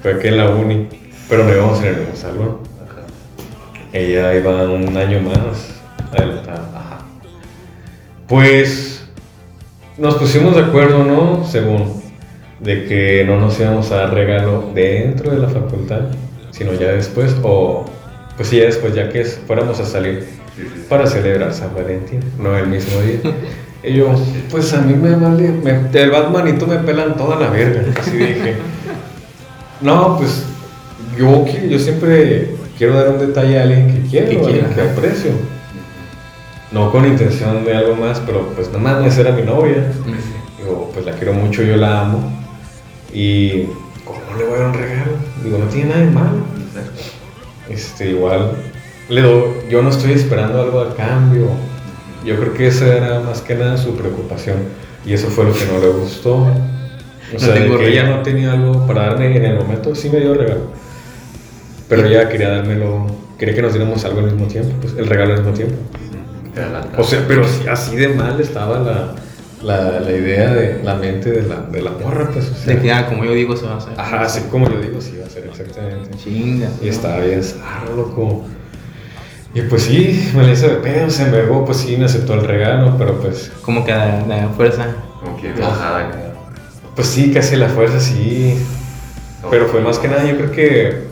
fue aquí en la uni, pero no íbamos en el mismo salón. Ella iba un año más adelantada. Ajá. Pues nos pusimos de acuerdo, ¿no? Según de que no nos íbamos a dar regalo dentro de la facultad, sino ya después o pues sí, después ya que fuéramos a salir para celebrar San Valentín, no el mismo día. Y yo, pues a mí me vale, me, el Batman y tú me pelan toda la verga. Así dije. No, pues yo, siempre quiero dar un detalle a alguien que quiero, Que quiera, que aprecio. No con intención de algo más, pero pues no mames, era mi novia. Digo, pues la quiero mucho, yo la amo. Y, ¿cómo no le voy a dar un regalo? Digo, no tiene nada de malo. Este, igual, le doy, yo no estoy esperando algo a cambio. Yo creo que esa era más que nada su preocupación. Y eso fue lo que no le gustó. O No sea, que ella no tenía algo para darme en el momento, sí me dio regalo. Pero ella quería dármelo, quería que nos diéramos algo al mismo tiempo, pues el regalo al mismo tiempo. O sea, pero sí, así de mal estaba la, la, la idea de la mente de la, de la morra, pues. O sea, De que, ah, como yo digo, se va a hacer. Ajá, así como yo digo, sí va a ser exactamente. Chinga. Y estaba bien zarro, loco. Y pues sí, me le hizo de pedo, se envergó, pues sí, me aceptó el regalo, pero pues, Como que da fuerza. Como que bajada pues sí, casi la fuerza sí. Pero fue más que nada, yo creo que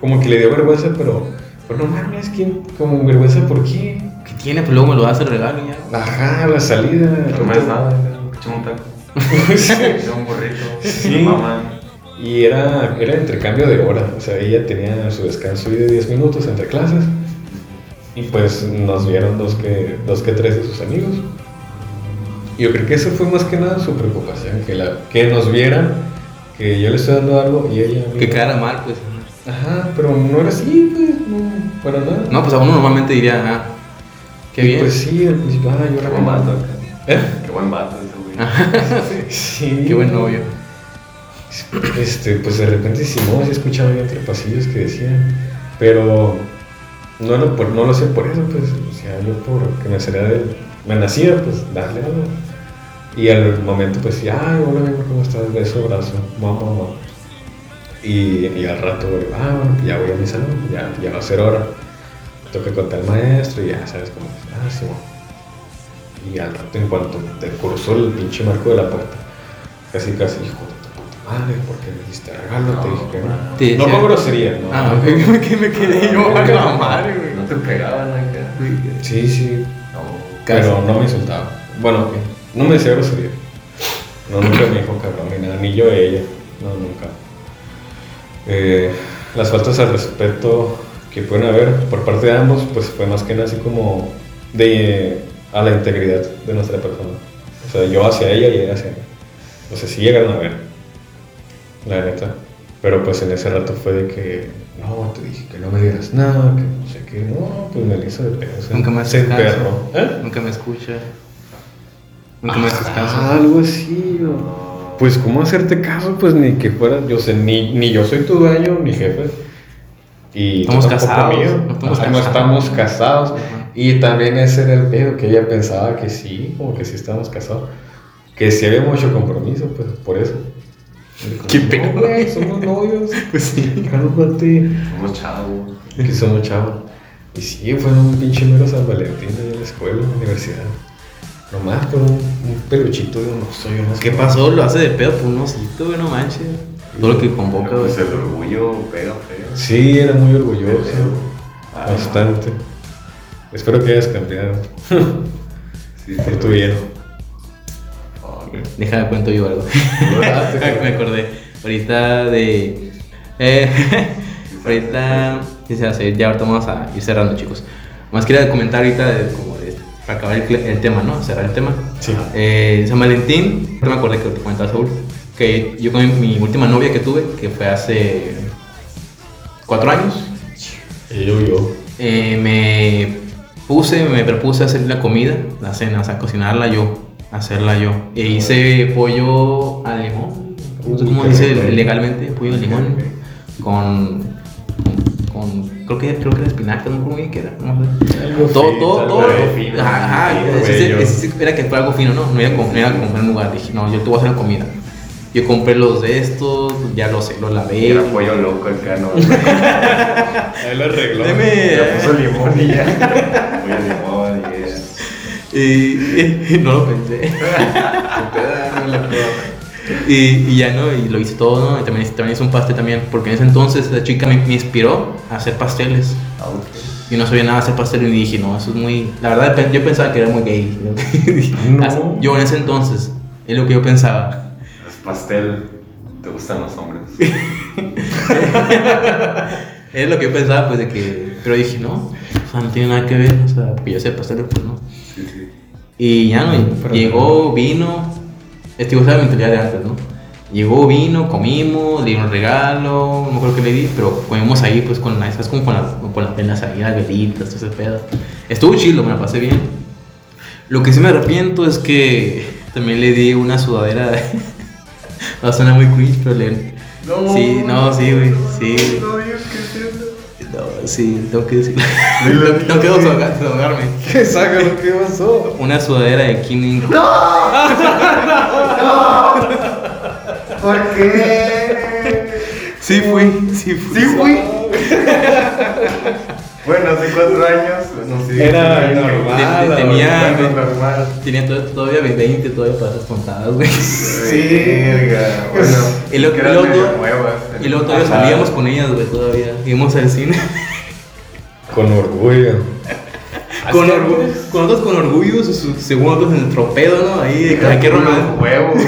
como que le dio vergüenza, pero, pero no mames, ¿quién? Como vergüenza, ¿por qué? ¿Qué tiene? Pues luego me lo das el regalo y ya. Ajá, la salida. No me das nada, un taco. Un burrito. Sí. Mamá. Y era, era intercambio de hora, o sea, ella tenía su descanso de 10 minutos entre clases. Y pues nos vieron dos que, dos que tres de sus amigos. Y Yo creo que eso fue más que nada su preocupación, que, la, que nos vieran, que yo le estoy dando algo y ella... Que quedara mal, pues. Ajá, pero no era así, pues, no, para nada. No, pues a uno normalmente diría, ah, qué Y bien. Pues sí, al principio, ah, yo Qué era buen vato acá. ¿Eh? Qué buen vato ese güey. Sí. Qué buen novio. Este, pues de repente sí, no, sí escuchaba yo entre pasillos que decían, pero no lo, por, no lo sé por eso, pues, o sea, yo por que me sería del, me nacía, pues, darle algo. Y al momento, pues, sí, ay, hola, mi amor, ¿cómo estás? Beso, abrazo, mamá, mamá. Y, y al rato, güey, ah, bueno, pues ya voy a mi salón, ya, ya va a ser hora. Toca contar al maestro y ya sabes cómo es, ah, sí, bueno. Y al rato, en cuanto te cruzó el pinche marco de la puerta, casi, casi, hijo de tu puta madre, ¿por qué me diste regalo? te dije que no. Te No con grosería, no. Ah, ok, que me quedé yo a la madre, güey. No te pegaban acá. Sí, sí, No. pero no me insultaba. Bueno, no me decía grosería. No, nunca me dijo cabrón ni nada, ni yo a ella. No, nunca. Eh, las faltas al respeto que pueden haber por parte de ambos, pues fue más que nada así como de a la integridad de nuestra persona. O sea, yo hacia ella y ella hacia mí. O sea, sí llegaron a ver. La neta. Pero pues en ese rato fue de que, no, te dije que no me dieras nada, que no sé qué. No, pues me hizo de pedo. o sea, Nunca me haces emperró. ¿Eh? Nunca me escucha. Nunca me haces caso. algo así, ¿no? Pues, ¿cómo hacerte caso? Pues ni que fuera, yo sé, ni, ni yo soy tu dueño, ni jefe. Y Estamos tampoco casados, mío. no estamos Ajá, no casados. estamos casados. Ajá. Y también ese era el pedo, que ella pensaba que sí, como que sí estábamos casados. Que sí había mucho compromiso, pues, por eso. ¿Qué pedo? güey, somos novios. Pues sí. Cálmate. Somos chavos. Que somos chavos. Y sí, fue un pinche mero San Valentín ahí en la escuela, en la universidad. Nomás por un, un peluchito de un oso. yo no sé. ¿Qué pasó? Lo hace de pedo por un osito, güey, no manches. Todo lo que convoca, güey. Pues el orgullo pega feo. Sí, era muy orgulloso. Ah, Bastante. Espero que hayas cambiado. Sí, sí, Por tu güey. bien. Fuck. Déjame cuento yo algo. Me acordé. Ahorita de. Eh, ahorita. sí se hace, Ya ahorita vamos a ir cerrando, chicos. Más quería comentar ahorita de, como para acabar el, tema, ¿no? Cerrar el tema. Sí. Eh, San Valentín, no me acordé que te comentaba Saúl, que yo con mi última novia que tuve, que fue hace cuatro años, Y yo, yo. eh, me puse, me propuse hacer la comida, la cena, o sea, cocinarla yo, hacerla yo. E hice pollo al limón, no sé cómo dice legalmente, pollo al limón, con, con, creo que, creo que era espinaca, no me acuerdo bien qué era, no sé. Algo Todo, todo, todo. fino, Ajá, ajá, fino, ese- ese- ese era que fue algo fino, ¿no? No iba a, com- no iba a comprar en un lugar. Dije, no, yo te voy a hacer la comida. Yo compré los de estos, ya los, los lavé. Era pollo loco acá, ¿no? Ahí lo arregló. Le Deme. puso limón y ya. Pollo limón y ya. Y, y no lo pensé. Y, y ya, ¿no? Y lo hice todo, ¿no? Y también, también hice un pastel también, porque en ese entonces la chica me, me inspiró a hacer pasteles. Ah, ok. Y no sabía nada hacer pastel y dije, no, eso es muy... La verdad, yo pensaba que era muy gay. No. Yo en ese entonces, es lo que yo pensaba. Es pastel. ¿Te gustan los hombres? Es lo que yo pensaba, pues, de que... Pero dije, no, o sea, no tiene nada que ver, o sea, que yo sé pastel, pues, no. Sí, sí. Y ya no, llegó, vino, este igual la mentalidad de antes, ¿no? Llegó, vino, comimos, le di un regalo, no me acuerdo qué le di, pero comimos ahí pues con la, ¿sabes? Como con, la, con las velas ahí, las velitas, todo ese pedo. Estuvo chido, me la pasé bien. Lo que sí me arrepiento es que también le di una sudadera, va a sonar muy cringe, pero le... Sí, no, sí, güey, sí. No digas que. No, sí, tengo que decirlo. No, no quiero desahogarme. ¿Qué saca lo que pasó? Una sudadera de ¿Por qué? Sí fui, sí fui. Sí, fui. Bueno, hace cuatro años. No sé. Era normal, Te- tenía- Bueno, normal. Tenía to- todavía 20 todavía para esas contadas, güey. Sí. Verga. Bueno. Y luego- y luego- medio nuevas. Y luego todavía salíamos con ellas, güey, todavía. Íbamos al cine. Con orgullo. Con, orgu- con otros con orgullo, su- según otros en el tropedo, ¿no? Ahí, de hay que romper. huevos,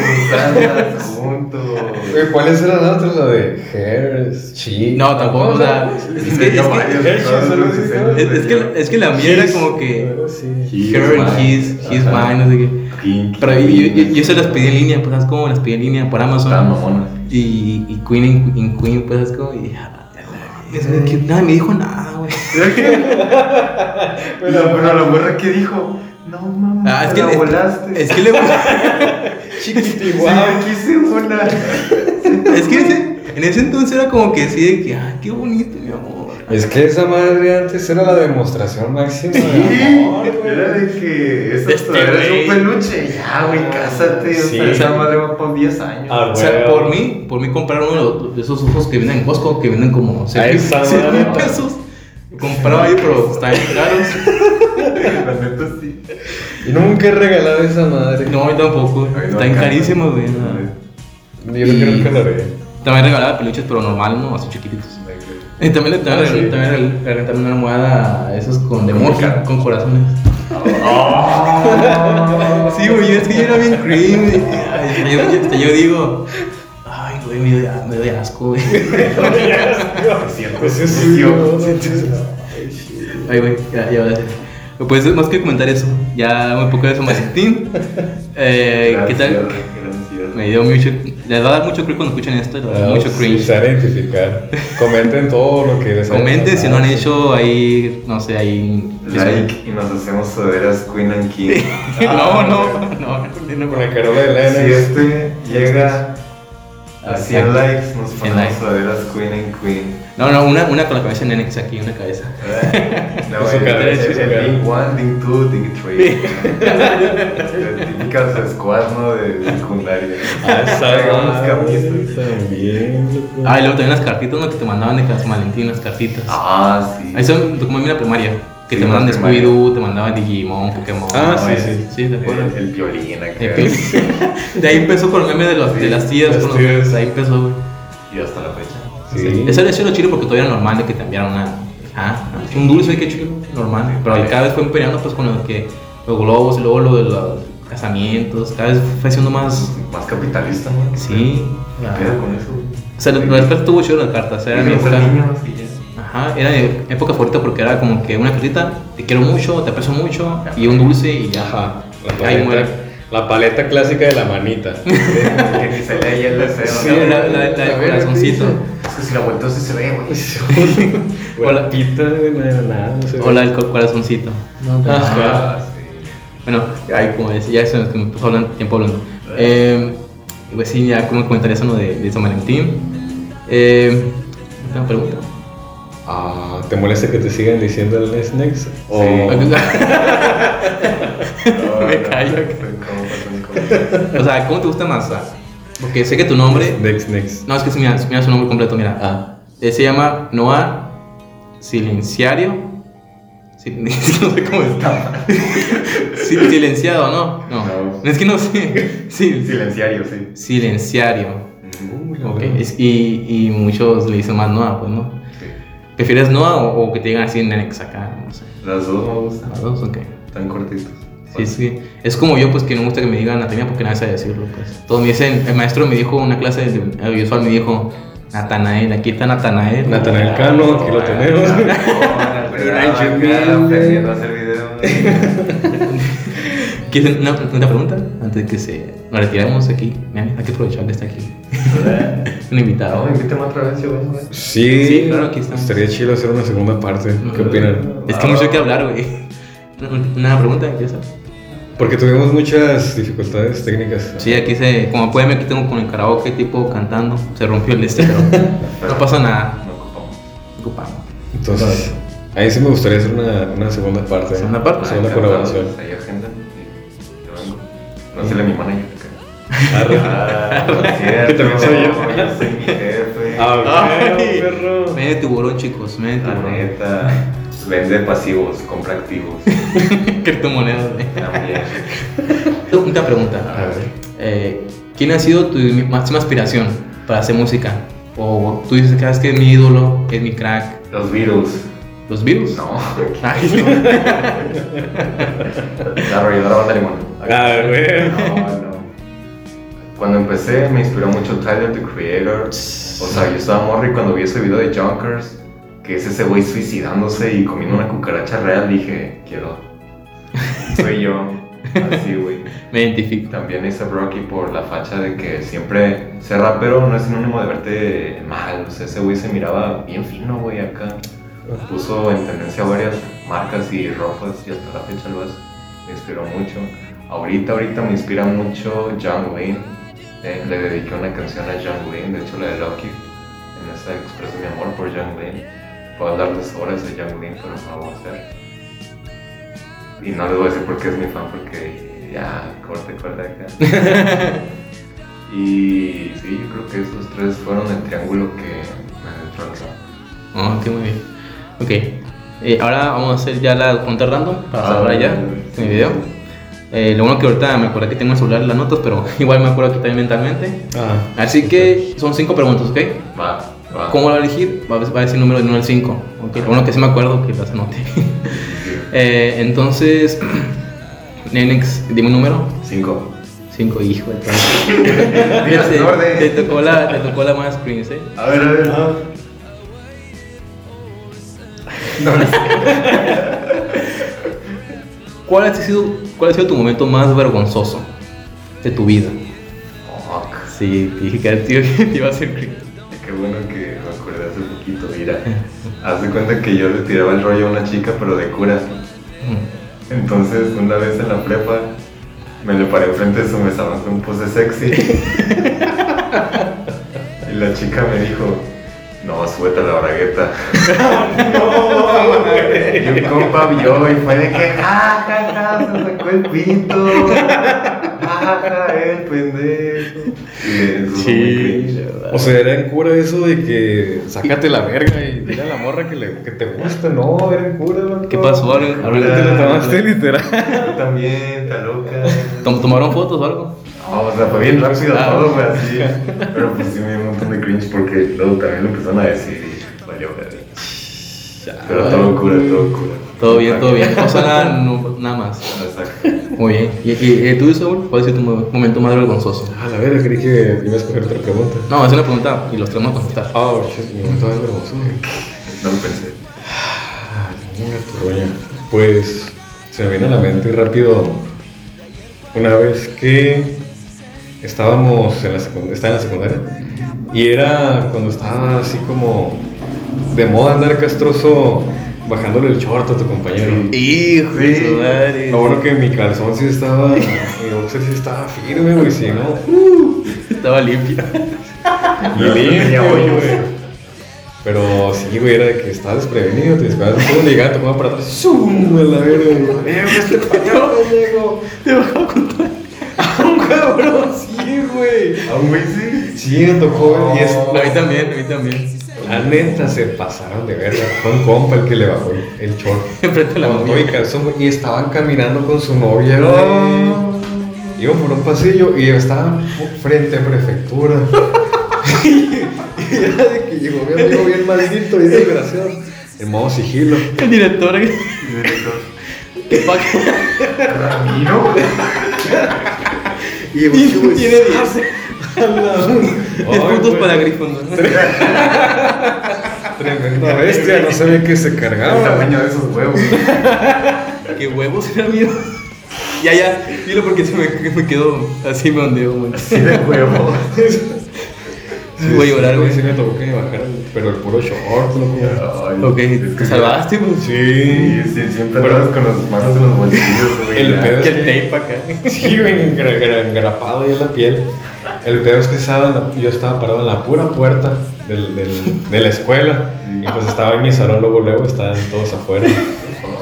juntos. ¿Cuáles eran las otras? La de hairs. No, tampoco, o sea, es que, es, que, es- los que, es que la mía era como que her and his, mine, no sé qué. Pero yo, yo, yo se las pedí en línea, pues, ¿sabes cómo? Las pedí en línea por Amazon. Y, y Queen in, in Queen, pues, ¿sabes cómo? Y, ah, es que nadie me dijo nada, güey. Pero, pero la morra que dijo, no mames, Ah, es que, la es, volaste. es que le Sí, yo quise una. Es que ese- en ese entonces era como que sí, de que, ah, qué bonito, mi amor. Es que esa madre antes era la demostración máxima de amor, güey. Era de que esa Este es un peluche. Ya, güey, cásate. Sí. O sea, esa madre va por 10 años. Ah, O sea, por mí, por mí comprar uno de esos ojos que venden en Costco, que venden como A 6 esa mil madre. pesos. Compraba ahí, pero estaban caros. La neta sí. Y nunca he regalado esa madre. No, yo tampoco. Ay, no, Están acá. carísimos, güey. no. Yo no creo que haré. También regalaba peluches, pero normales, ¿no? Así chiquititos. Y también le también, Ah, sí. también una almohada, esos con de cara. con corazones. Oh. Sí, güey, es que yo era bien cream. y- ay, Yo, yo- digo, güey, me doy, me doy asco, güey. Pues es Sí, suyo. Ay, güey, ya, ya va a decir. Pues más que comentar eso, ya un poco de San Valentín. Eh, ¿Qué tal? Gracias. Me dio mucho. Les va a dar mucho cringe cuando escuchen esto, les va a dar mucho Se cringe. identificar. Comenten todo lo que les Comenten si no han hecho ahí, no sé, ahí. Like y nos hacemos sudaderas Queen and King. no, no, no, no, Con la carola de Elena. Si este llega a 100 Exacto. likes, nos 100 ponemos sudaderas Queen and Queen. No, no, una, una con la cabeza de Nenex aquí, una cabeza. No, Su. Ding 1, Ding 2, Ding 3. Típicas squads, ¿no? De secundaria. Ah. También. Ah, y luego también las cartitas, ¿no? Que te mandaban de San Valentín, las cartitas. Ah, sí. Ahí son como en la primaria. Que Sí, te mandan de la. Scooby-Doo, te mandaban Digimon, Pokémon. Ah, sí, sí. Sí, ¿te acuerdas? El, el violín acá. De ahí empezó con el meme de, los, de las tías. Las con los- tías. Ahí empezó, güey. Y hasta la fecha. Sí. Eso era chido chido porque todavía era normal de que te enviaran una. Ah, un dulce, qué chido, normal. Pero ahí cada vez fue empeñando pues con lo que los globos y luego lo de los casamientos. Cada vez fue siendo más. Más capitalista, ¿no? Sí. ¿Qué pedo con eso? O sea, la la verdad estuvo chido las cartas. Era mi Y época. Ajá, era mi época favorita porque era como que una cartita, te quiero mucho, te aprecio mucho, y un dulce y ya. Ajá. La Ahí muere. paleta, la paleta clásica de la manita. Que ni se lee el deseo. Sí, ¿no? la, la, la del corazoncito. Es que si la vuelta sí se ve, güey. O la pita, no era nada. No sé. O la del co- corazoncito. Ajá. sí. Bueno, ahí como decía, ya se nos me pasó hablando, tiempo hablando. Eh, pues sí, ya como comentaría eso ¿no? de, de San Valentín. Eh, ¿Una pregunta? Ah, ¿Te molesta que te sigan diciendo el next next? O... Sí. Me callo. o sea, ¿cómo te gusta más? Porque sé que tu nombre... Next next. No, es que si mira, mira su nombre completo, mira. Ah. Él se llama Noah Silenciario. Sí, no sé cómo está. Sí, silenciado, ¿no? No. No. Es que no sé. Sí, Silenciario, sí. silenciario. Uy, Ok, no. es- y, y muchos le dicen más Noah, pues no. ¿Prefieres Noah o, o que te digan así Nenex acá? No sé. Las dos me gustan. Las dos, ok. Están cortitos. Sí, sí. Es como yo, pues que no me gusta que me digan Natania porque nadie sabe decirlo, pues. Todos me dicen, el maestro me dijo, una clase de audiovisual me dijo, Natanael, aquí está Natanael. Natanael Cano, aquí lo tenemos. Aprendiendo a hacer video. ¿Quieres una, una pregunta? Antes de que se nos retiremos aquí. Mira, hay que aprovechar que está aquí. Un invitado. No, invítame otra vez, yo vengo. eh. Sí, Sí, claro, aquí estamos. estaría chido hacer una segunda parte. ¿Qué opinan? Es que hay mucho que hablar, güey. Una pregunta, empieza. Porque tuvimos muchas dificultades técnicas. Sí, aquí se, como pueden ver, aquí tengo con el karaoke tipo cantando. Se rompió el este, pero no pasa nada. No ocupamos. Ocupamos. Entonces, ahí sí me gustaría hacer una, una segunda parte. Segunda parte. Segunda Ah, colaboración. Ahí agenda. Sé, mi manager. Arre. Ah. Que también soy yo. Yo soy mi jefe. Ah, Ay. perro. Medio tiburón, chicos. Medio La tiburón. neta. Vende pasivos, compra activos. Criptomonedas, güey. También. Una pregunta. A ver. Eh, ¿Quién ha sido tu máxima aspiración para hacer música? O tú dices que "Ah, es que es mi ídolo, es mi crack. Los virus. ¿Los virus? No. Ay, La arrolladora banda limón. Ah, güey. No, no. Cuando empecé me inspiró mucho Tyler, the Creator. O sea, yo estaba morri cuando vi ese video de Junkers, que es ese güey suicidándose y comiendo una cucaracha real, dije, quiero. Soy yo. Así, güey. me identifico. También hice Rocky por la facha de que siempre ser rapero no es sinónimo de verte mal. O sea, ese güey se miraba bien fino, güey, acá. Puso en tendencia varias marcas y ropas y hasta la fecha lo hace. Me inspiró mucho. Ahorita, ahorita me inspira mucho John Wayne. Eh, le dediqué una canción a John Wayne, de hecho la de Lucky. En esa expreso mi amor por John Wayne. Puedo hablarles horas de John Wayne, pero no lo voy a hacer. Y no les voy a decir por qué es mi fan, porque ya, corte, corte acá. y sí, yo creo que esos tres fueron el triángulo que me entró rap. Oh, qué muy bien. Ok. Eh, ahora vamos a hacer ya la cuenta random para Ah, cerrar ya sí. mi video. Eh, lo bueno que ahorita me acordé que tengo en el celular las notas, pero igual me acuerdo aquí también mentalmente. Ah, Así que son cinco preguntas, ¿ok? Va, va. ¿Cómo va a elegir? Va a, va a decir número del 1 al 5. Ok, lo bueno que sí me acuerdo que las anoté. Eh, entonces, Nenex, dime un número. Cinco. 5, hijo de. Mira, te, orden. te tocó la, te tocó la más screens, ¿eh? A ver, a ver. No, no sé. ¿Cuál ha, sido, ¿Cuál ha sido tu momento más vergonzoso de tu vida? Fuck. Sí, dije que tío que te iba a hacer cringe. Qué bueno que me acordé hace poquito, mira. Haz de cuenta que yo le tiraba el rollo a una chica, pero de cura. Entonces, una vez en la prepa, me le paré enfrente de su mesa con un pose sexy. y la chica me dijo, no, súbete a la bragueta. y un compa vio y fue de que, ja, ja, ja, se sacó el pito. Ja, ja, el pendejo. Y cringe. O sea, era en cura eso de que sácate la verga y dile a la morra que, le, que te gusta. No, era en cura, loco. ¿Qué pasó? Ahora- te lo tomaste literal. Tú también, está loca. ¿Tom- ¿Tomaron fotos o algo? No, o sea, fue bien rápido Ah. todo, fue así. Pero pues sí me cringe porque luego también lo empezaron a decir y valió verga. Pero todo cura, todo cura. Todo bien, todo bien. No pasa nada, no- nada más. Exacto. Muy bien. ¿Y, y, y tú, Saúl? ¿Cuál ha sido tu mo- momento más vergonzoso? A la verga, creí que iba a escoger otra pregunta. No, es una pregunta y los tenemos que contestar. Oh, shit, mi momento más vergonzoso. No lo pensé. Pues se me viene a la mente rápido una vez que estábamos en la, estaba en la secundaria y era cuando estaba así como de moda andar castroso bajándole el short a tu compañero. Hijo de bueno que mi calzón sí estaba, mi boxer sí estaba firme, güey, si no, uh, Estaba limpio. y limpio, güey. Pero sí, güey, era de que estaba desprevenido, te disparas todo un gigante, como para atrás, ¡zum! A la verga, güey. ¡Eh, este pañal, Diego! Te bajaba con todo. Cabrón, sí, güey. ¿A un güey sí? Sí, me tocó, güey, y es... A mí también, a mí también. La neta se pasaron de verga. Fue un compa el que le bajó el short. Enfrente de la Con todo mamá. y y estaban caminando con su novia, güey. Oh. Iban por un pasillo y estaban frente a prefectura. y era de que llegó mi amigo bien maldito y desgraciado. En modo sigilo. El director. ¿eh? ¿Qué pa- Ramiro. Y llegó tiene 10. Ay, 10 puntos para Gryffindor. Tremenda bestia, no sabía que se El cargaba. tamaño de esos huevos. ¿Qué huevos era mío? Ya, ya, dilo porque se me, me quedó así me ondeo, güey. Sí, de huevo. Voy a llorar, güey. Sí, me tocó que me bajaran, pero el puro short, loco. Ok, Es que- te salvaste, güey. Sí, sí, siempre Pero- con las manos en los bolsillos, güey. El ya. pedo Que el tape acá. Sí, güey, engra- engra- engrapado ahí en la piel. El peor es que estaba en la- yo estaba parado en la pura puerta del, del- de la escuela. Y pues estaba en mi salón, luego, luego estaban todos afuera.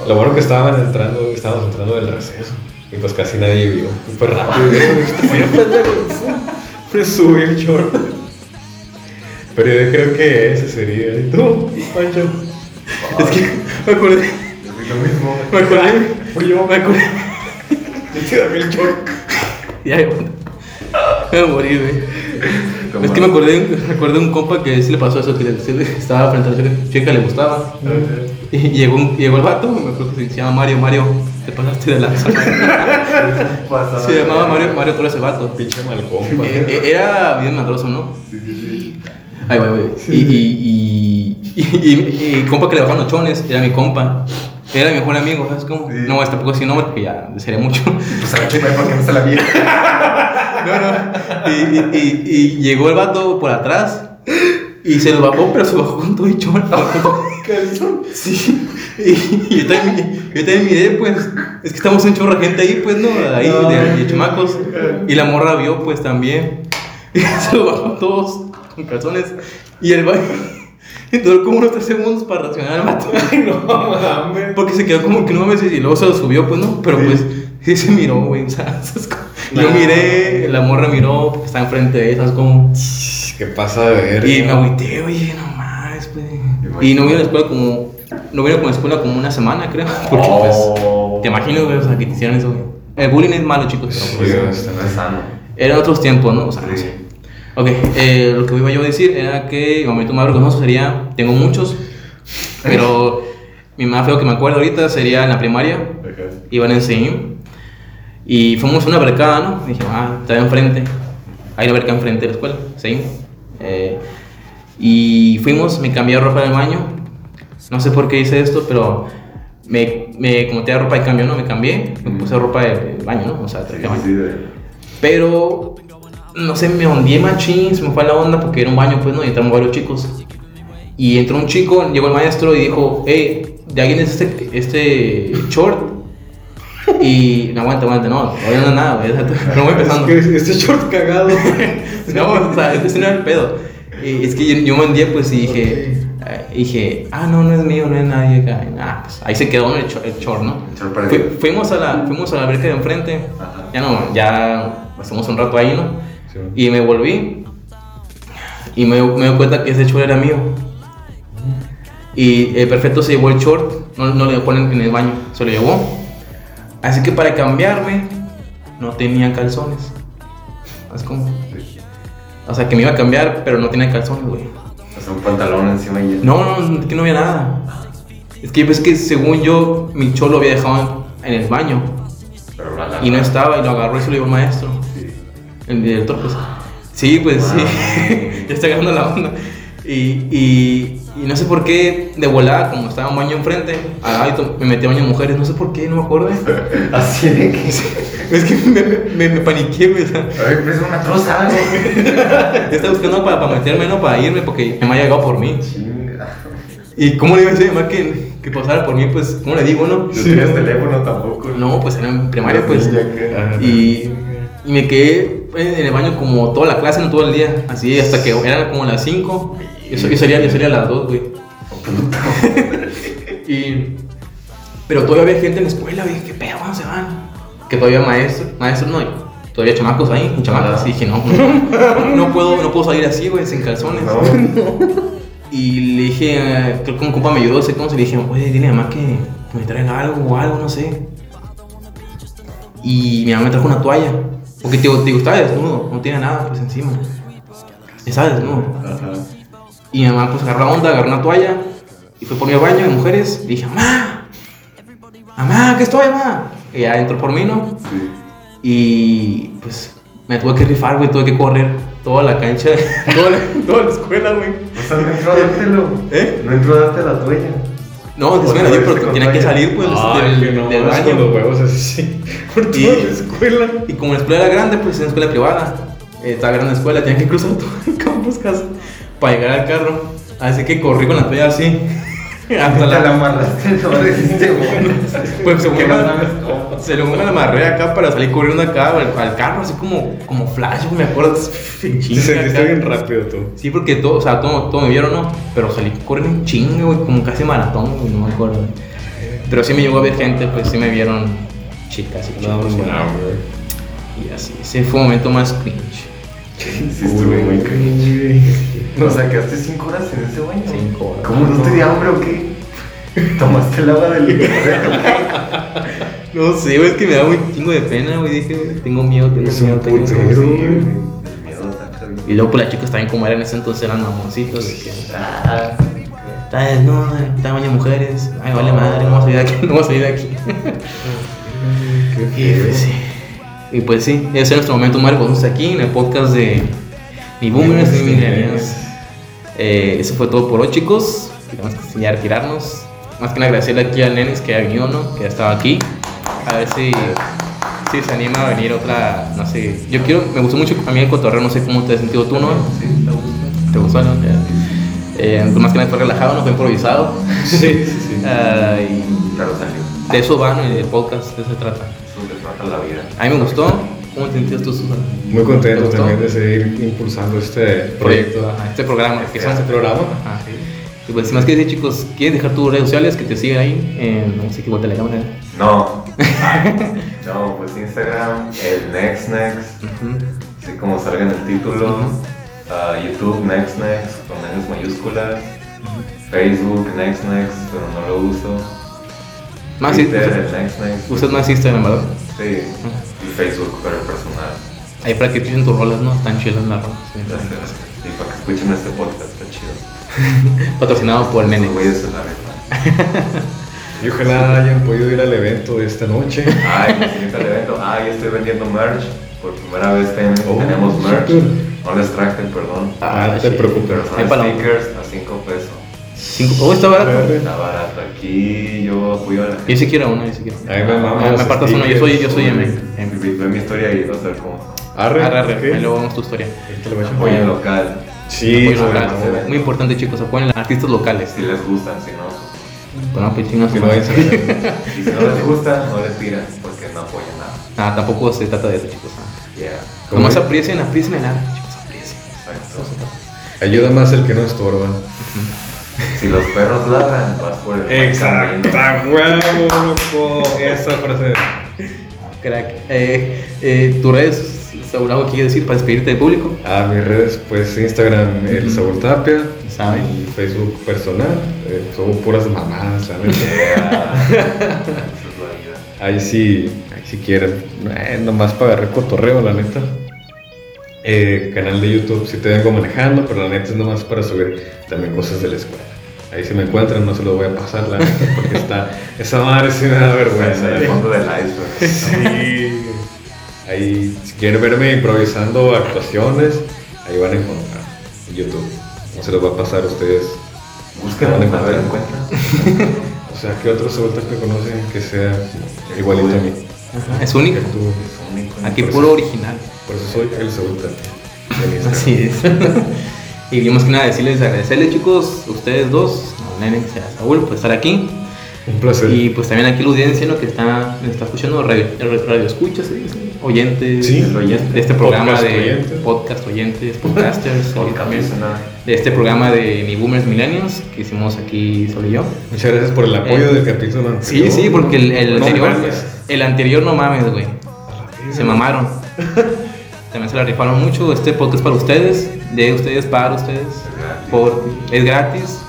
Lo bueno que estaban entrando, estábamos entrando del receso. Y pues casi nadie vio. Súper rápido. Me subí el short. Pero yo creo que ese sería. ¿Y tú, Pancho? Es que me acordé, Yo lo mismo. me acordé, Fui yo. me acordé. Yo te dame el short. Ya, ya. Me voy a morir, güey. Es que me acordé, me acordé de un compa que sí le pasó eso, que le- estaba frente a la chica, le gustaba. Y llegó, un- llegó el vato, me acuerdo que se llama Mario, Mario, te pasaste de lanza. Se llamaba Mario, Mario Torres el vato. Pinche mal compa. Eh, eh, Era bien madroso, ¿no? Sí, sí, sí. Ay, güey, güey. Y, y, y, y, y compa que le bajaban los chones, era mi compa. Era mi mejor amigo, ¿sabes cómo? Sí. No, tampoco así nombre porque ya sería mucho. Pues a la chica, ¿por qué no se la? No, no. Y, y, y, y llegó el vato por atrás y se lo bajó, pero se bajó con todo y chón. Sí. Y, yo, también, yo también miré, pues, es que estamos un chorro de gente ahí, pues, ¿no? Ahí, de, de chamacos. Y la morra vio, pues, también. Y se lo bajó todos con calzones. Y el baño duró como unos tres segundos para reaccionar al vato. Ay, no mames. Porque se quedó como que no mames y luego se lo subió, pues no, pero pues sí se miró, güey, o sea, yo miré, la morra miró, porque está enfrente de esas como ¿Qué pasa de ver? y me agüité, oye, no mames, güey. Y no vine a la escuela como no vine con la escuela como una semana, creo, porque Oh. pues te imagino, güey, o sea, que te hicieron eso, güey. El bullying es malo, chicos, pero Sí, pues, güey. No es sano. eran otros tiempos, ¿no? O sea, no Sí. sé. Ok, eh, lo que iba yo a decir era que mi momento más vergonzoso sería, tengo muchos, pero mi más feo que me acuerdo ahorita sería en la primaria, iban en CIM y fuimos a una bercada, ¿no? Y dije, ah, está enfrente, hay una berca enfrente de la escuela, CIM. Eh, y fuimos, me cambié de ropa del baño, no sé por qué hice esto, pero me, me como tenía ropa de cambio, ¿no? Me cambié, me puse ropa de, de baño, ¿no? O sea, traje de baño. Sí, Pero, no sé, me hundí machín, se me fue la onda porque era un baño, pues, ¿no? Y entraron varios chicos. Y entró un chico, llegó el maestro y dijo, hey, ¿de alguien es este, este short? Y, no, aguanta, aguanta, no, todavía no nada, güey, no voy empezando. Es que este short cagado. No, o sea, ese no era el pedo. Y es que yo, yo me hundí, pues, y dije, eh, dije, ah, no, no es mío, no es nadie acá. Nada, pues, ahí se quedó el, cho- el short, ¿no? El short perdido. Fui- fuimos, a la, fuimos a la verca de enfrente, Ajá. ya no, ya pasamos un rato ahí, ¿no? Sí. Y me volví y me, me di cuenta que ese short era mío. Y el perfecto se llevó el short, no, no le ponen en el baño, se lo llevó. Así que para cambiarme, no tenía calzones. Es como. O sea, que me iba a cambiar, pero no tenía calzones, güey. O sea, un pantalón encima y ya. No, no, es que no había nada. Es que pues que según yo, mi short lo había dejado en el baño. Pero la, la, Y no estaba, y lo agarró y se lo llevó el maestro. El director, pues. Sí, pues Wow. sí. ya está agarrando la onda. Y, y, y no sé por qué, de volada, como estaba un baño enfrente, me metí a baño de mujeres. No sé por qué, no me acuerdo. Así de que. es que me, me, me paniqué, güey. o sea, Ay, pero es una troza, güey. estaba buscando para, para meterme, no para irme, porque me había llegado por mí. Chinga. ¿Y cómo le iba a decir a mi mamá que, que pasara por mí? Pues, ¿cómo le digo, no? No tenías teléfono tampoco. No, pues era en primaria, pues. Ya que- Ajá. Y, y me quedé en el baño como toda la clase, no todo el día. Así hasta que eran como las 5. Yo, yo salía, yo salía a las 2, güey. y, pero todavía había gente en la escuela, güey. ¿Qué pedo? ¿Cuándo se van? Que todavía maestros, maestros no. Todavía chamacos ahí, y chamacas. Y dije, no, no, no puedo, no puedo salir así, güey, sin calzones. No. Y, le dije, eh, creo que un compa me ayudó, sé cómo se le dije, oye, dile a mamá que, que me traiga algo o algo, no sé. Y mi mamá me trajo una toalla. Porque te digo, te digo, estaba desnudo, no tiene nada pues encima. Estaba desnudo. Ajá. Y mi mamá pues agarró la onda, agarró una toalla y fue por mi baño de mujeres. Y dije, mamá, mamá, ¿qué estoy, mamá? Y ya entró por mí, ¿no? Sí. Y pues me tuve que rifar, güey, tuve que correr toda la cancha, toda la, toda la escuela, güey. O sea, no entró a dártelo. ¿Eh? No entró a darte la tuya. No, después Otra me vez pero te tenía que salir, pues, Ay, que del, no, del más con baño. los huevos así, sí. Por toda Y- la escuela. Y como la escuela era grande, pues era una escuela privada. Eh, estaba grande la escuela, tenía que cruzar todo el campus casi para llegar al carro. Así que corrí con la toalla así. Hasta la la, amarraste, no bueno. pues según Que me, no según me la amarré acá para salir corriendo acá al, al carro, así como, como flash, me acuerdo. chinga sentiste acá. bien rápido tú. Sí, porque todo, o sea, todo, todo me vieron, ¿no? Pero salí corriendo en chinga, güey, como casi maratón, güey, no me acuerdo. Pero sí me llegó a ver gente, pues sí me vieron chicas y No, chicos. no. Y así, ese fue un momento más cringe. Sí, estuve muy cringe. ¿Nos sacaste 5 horas en ese baño? Cinco horas. ¿Cómo no te dio hambre o qué? ¿Tomaste el agua del No sé, güey, es que me da un chingo de pena, güey. Dije, güey, tengo miedo, tengo Es miedo, tengo miedo. Y luego, pues las chicas también, como eran en ese entonces, eran mamoncitos. De que, Ah, está desnuda, está baño de mujeres. Ay, vale madre, no vamos a salir de aquí, no vamos a salir de aquí. Qué Y pues sí. Y pues sí, ese es nuestro momento más reconocido aquí en el podcast de Ni Boomers ni Millennials. Eh, eso fue todo por hoy, chicos. Tenemos que ya retirarnos. Más que nada agradecerle aquí al Nenes que ha venido, ¿no? Que ha estado aquí. A ver si, si se anima a venir otra, no sé. Yo quiero, me gustó mucho a mí el cotorreo, no sé cómo te has sentido tú, ¿no? sí, te gusta. ¿Te gustó, no? Eh, más que nada fue relajado, no fue improvisado. Sí, sí, sí. Ah, y Pero salió. de eso va, ¿no? El podcast, de eso se trata. Eso te trata la vida. A mí me gustó. ¿Cómo te sentías tú, Susana? Muy ¿Te contento también de seguir impulsando este proyecto. Ajá, este programa. Que Este son- programa. Ajá. Y pues, sin más que decir, chicos, ¿quieres dejar tus redes sociales que te sigan ahí? En, no sé qué vuelta la cámara. No. no, pues Instagram, el Next Next, Ujú. así como salga en el título. Ah, YouTube Next Next con N's mayúsculas. Facebook Next Next, pero no lo uso. Más sí, Twitter, usted, el Next Next. usted más Instagram, ¿verdad? Sí. Facebook, pero el personal. Ahí para que escuchen tus rolas, ¿no? Tan chidas las rolas. sí. Gracias. Y para que escuchen este podcast, está chido. Patrocinado por el nene. Güeyes se la. Y ojalá hayan podido ir al evento de esta noche. Ay, el siguiente evento. Ay, estoy vendiendo merch. Por primera vez ten- Oh, tenemos merch. No les traje, perdón. Ah, no te preocupes. Pero son stickers a 5 pesos. Cinco. Oh, está barato. Está barato aquí, yo apoyo a la gente. Yo sí quiero uno, yo sí quiero. A mí me Me, uno, yo soy, yo soy M. Ve mi historia y ver cómo. Arre, Arre, arre, ahí luego vemos tu historia. Ahorita lo voy a echar. Apoyo local. Sí, local. Muy importante, chicos, apoyen a artistas locales. Si les gustan, si no. pues, Bueno, pues chingas. Que no si no les gusta, no les tiran porque no apoyan nada. Ah, tampoco se trata de eso, chicos. ah. Yeah. ¿Cómo Nomás es? aprecien, aprecien el arte, chicos, aprecien. Exacto. Ayuda más el que no estorba. Si los perros ladran, vas por el Exacto, camino. huevo, loco. Esa frase. Crack. Eh, eh, ¿Tus redes, Saúl, algo que quieres decir para despedirte del público? A mis redes, pues Instagram, el Saúl Tapia. Y Facebook personal. Eh, son puras mamadas, vida. Ahí sí, ahí sí quieren. Eh, nomás para agarrar cotorreo, la neta. Eh, canal de YouTube sí te vengo manejando, pero la neta es nomás para subir también cosas de la escuela. Ahí si me encuentran no se los voy a pasar, la neta, porque está, esa madre sí me da vergüenza. En el fondo del iceberg. Sí. Ahí, si quieren verme improvisando actuaciones, ahí van a encontrar en YouTube. No se los va a pasar a ustedes. Búsquenlo, Van a encontrar. O sea, ¿qué otros adultos que conocen que sea igualito a mí? Ajá, Es único. Aquí Por puro eso. original. Por eso soy el Instagram. Así es. y más que nada decirles, agradecerles chicos, ustedes dos, a Nene y a Saúl, por estar aquí. Un placer. Y pues también aquí la audiencia ¿no? que está, está escuchando, radio, radio escuchas, oyentes Sí, de oyentes. este programa Podcast de oyentes. podcast oyentes, podcasters, también de este programa de Ni Boomers Millennials que hicimos aquí solo yo. Muchas gracias por el apoyo Eh, del capítulo Sí, anterior. sí, porque el, el No anterior, el anterior no mames, güey. Se mamaron. También se la rifaron mucho. Este podcast para ustedes, de ustedes, para ustedes. Por, es gratis.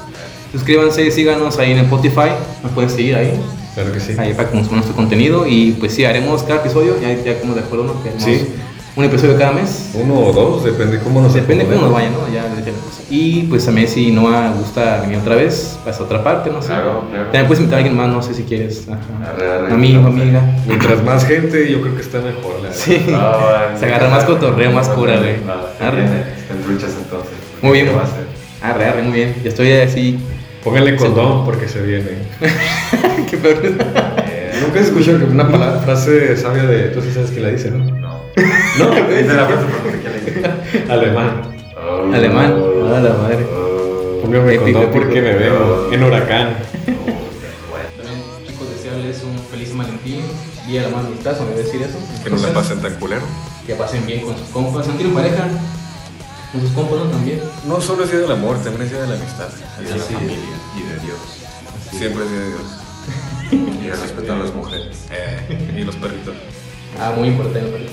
Suscríbanse, síganos ahí en Spotify. Nos pueden seguir ahí. Claro que sí. Ahí para que consuman nuestro contenido. Y pues sí, haremos cada episodio. Ya, ya como de acuerdo, ¿no? Que haremos Sí. un episodio cada mes. Uno o dos, depende cómo nos Depende cómo nos vaya, ¿no? Ya. Y pues también si Noah gusta venir otra vez, pasa a otra parte, no sé. Claro, claro. También puedes invitar a alguien más, no sé si quieres. Ajá. Arre, arre. Amigo, amiga. Mientras más gente, yo creo que está mejor. La Sí. Ah, Se agarra más cotorreo, más cura, güey. Arre. Entonces. Muy bien. ¿Qué va a hacer? Arre, arre, muy bien. Yo estoy así. Pónganle condón porque se viene. Qué peor. Eh, Nunca has escuchado que una palabra, frase sabia de. Tú sí sabes quién la dice, ¿no? No. No, Dice la frase porque quién le Alemán. Oh. Alemán. A la madre. Oh. Póngame Épico, condón épico. porque me veo en huracán. También, chicos, desearles un feliz Valentín. Día de la amistad, ¿me voy a decir eso? Que no la pasen tan culero. Que pasen bien con sus compas. ¿No tienen pareja? Con sus compas, ¿no? También. No solo es día del amor, también es día de la amistad. Y de la Sí. familia y de Dios. Siempre es día de Dios. Y de respetar a las mujeres. Eh, y los perritos. Ah, muy importante.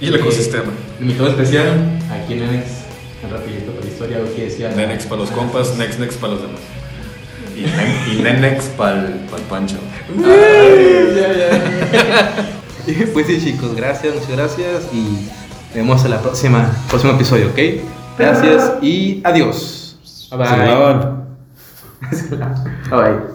Y el ecosistema. Eh, invitado especial, aquí en Nenex, en rapidito por la historia, lo que decía. Nenex para los compas, next next para los demás. Y, nen- y Nenex pa'l, pa'l Pancho. Pues sí, chicos, gracias, muchas gracias y nos vemos en la próxima, próximo episodio, ¿ok? Gracias y adiós. Bye bye. Bye bye.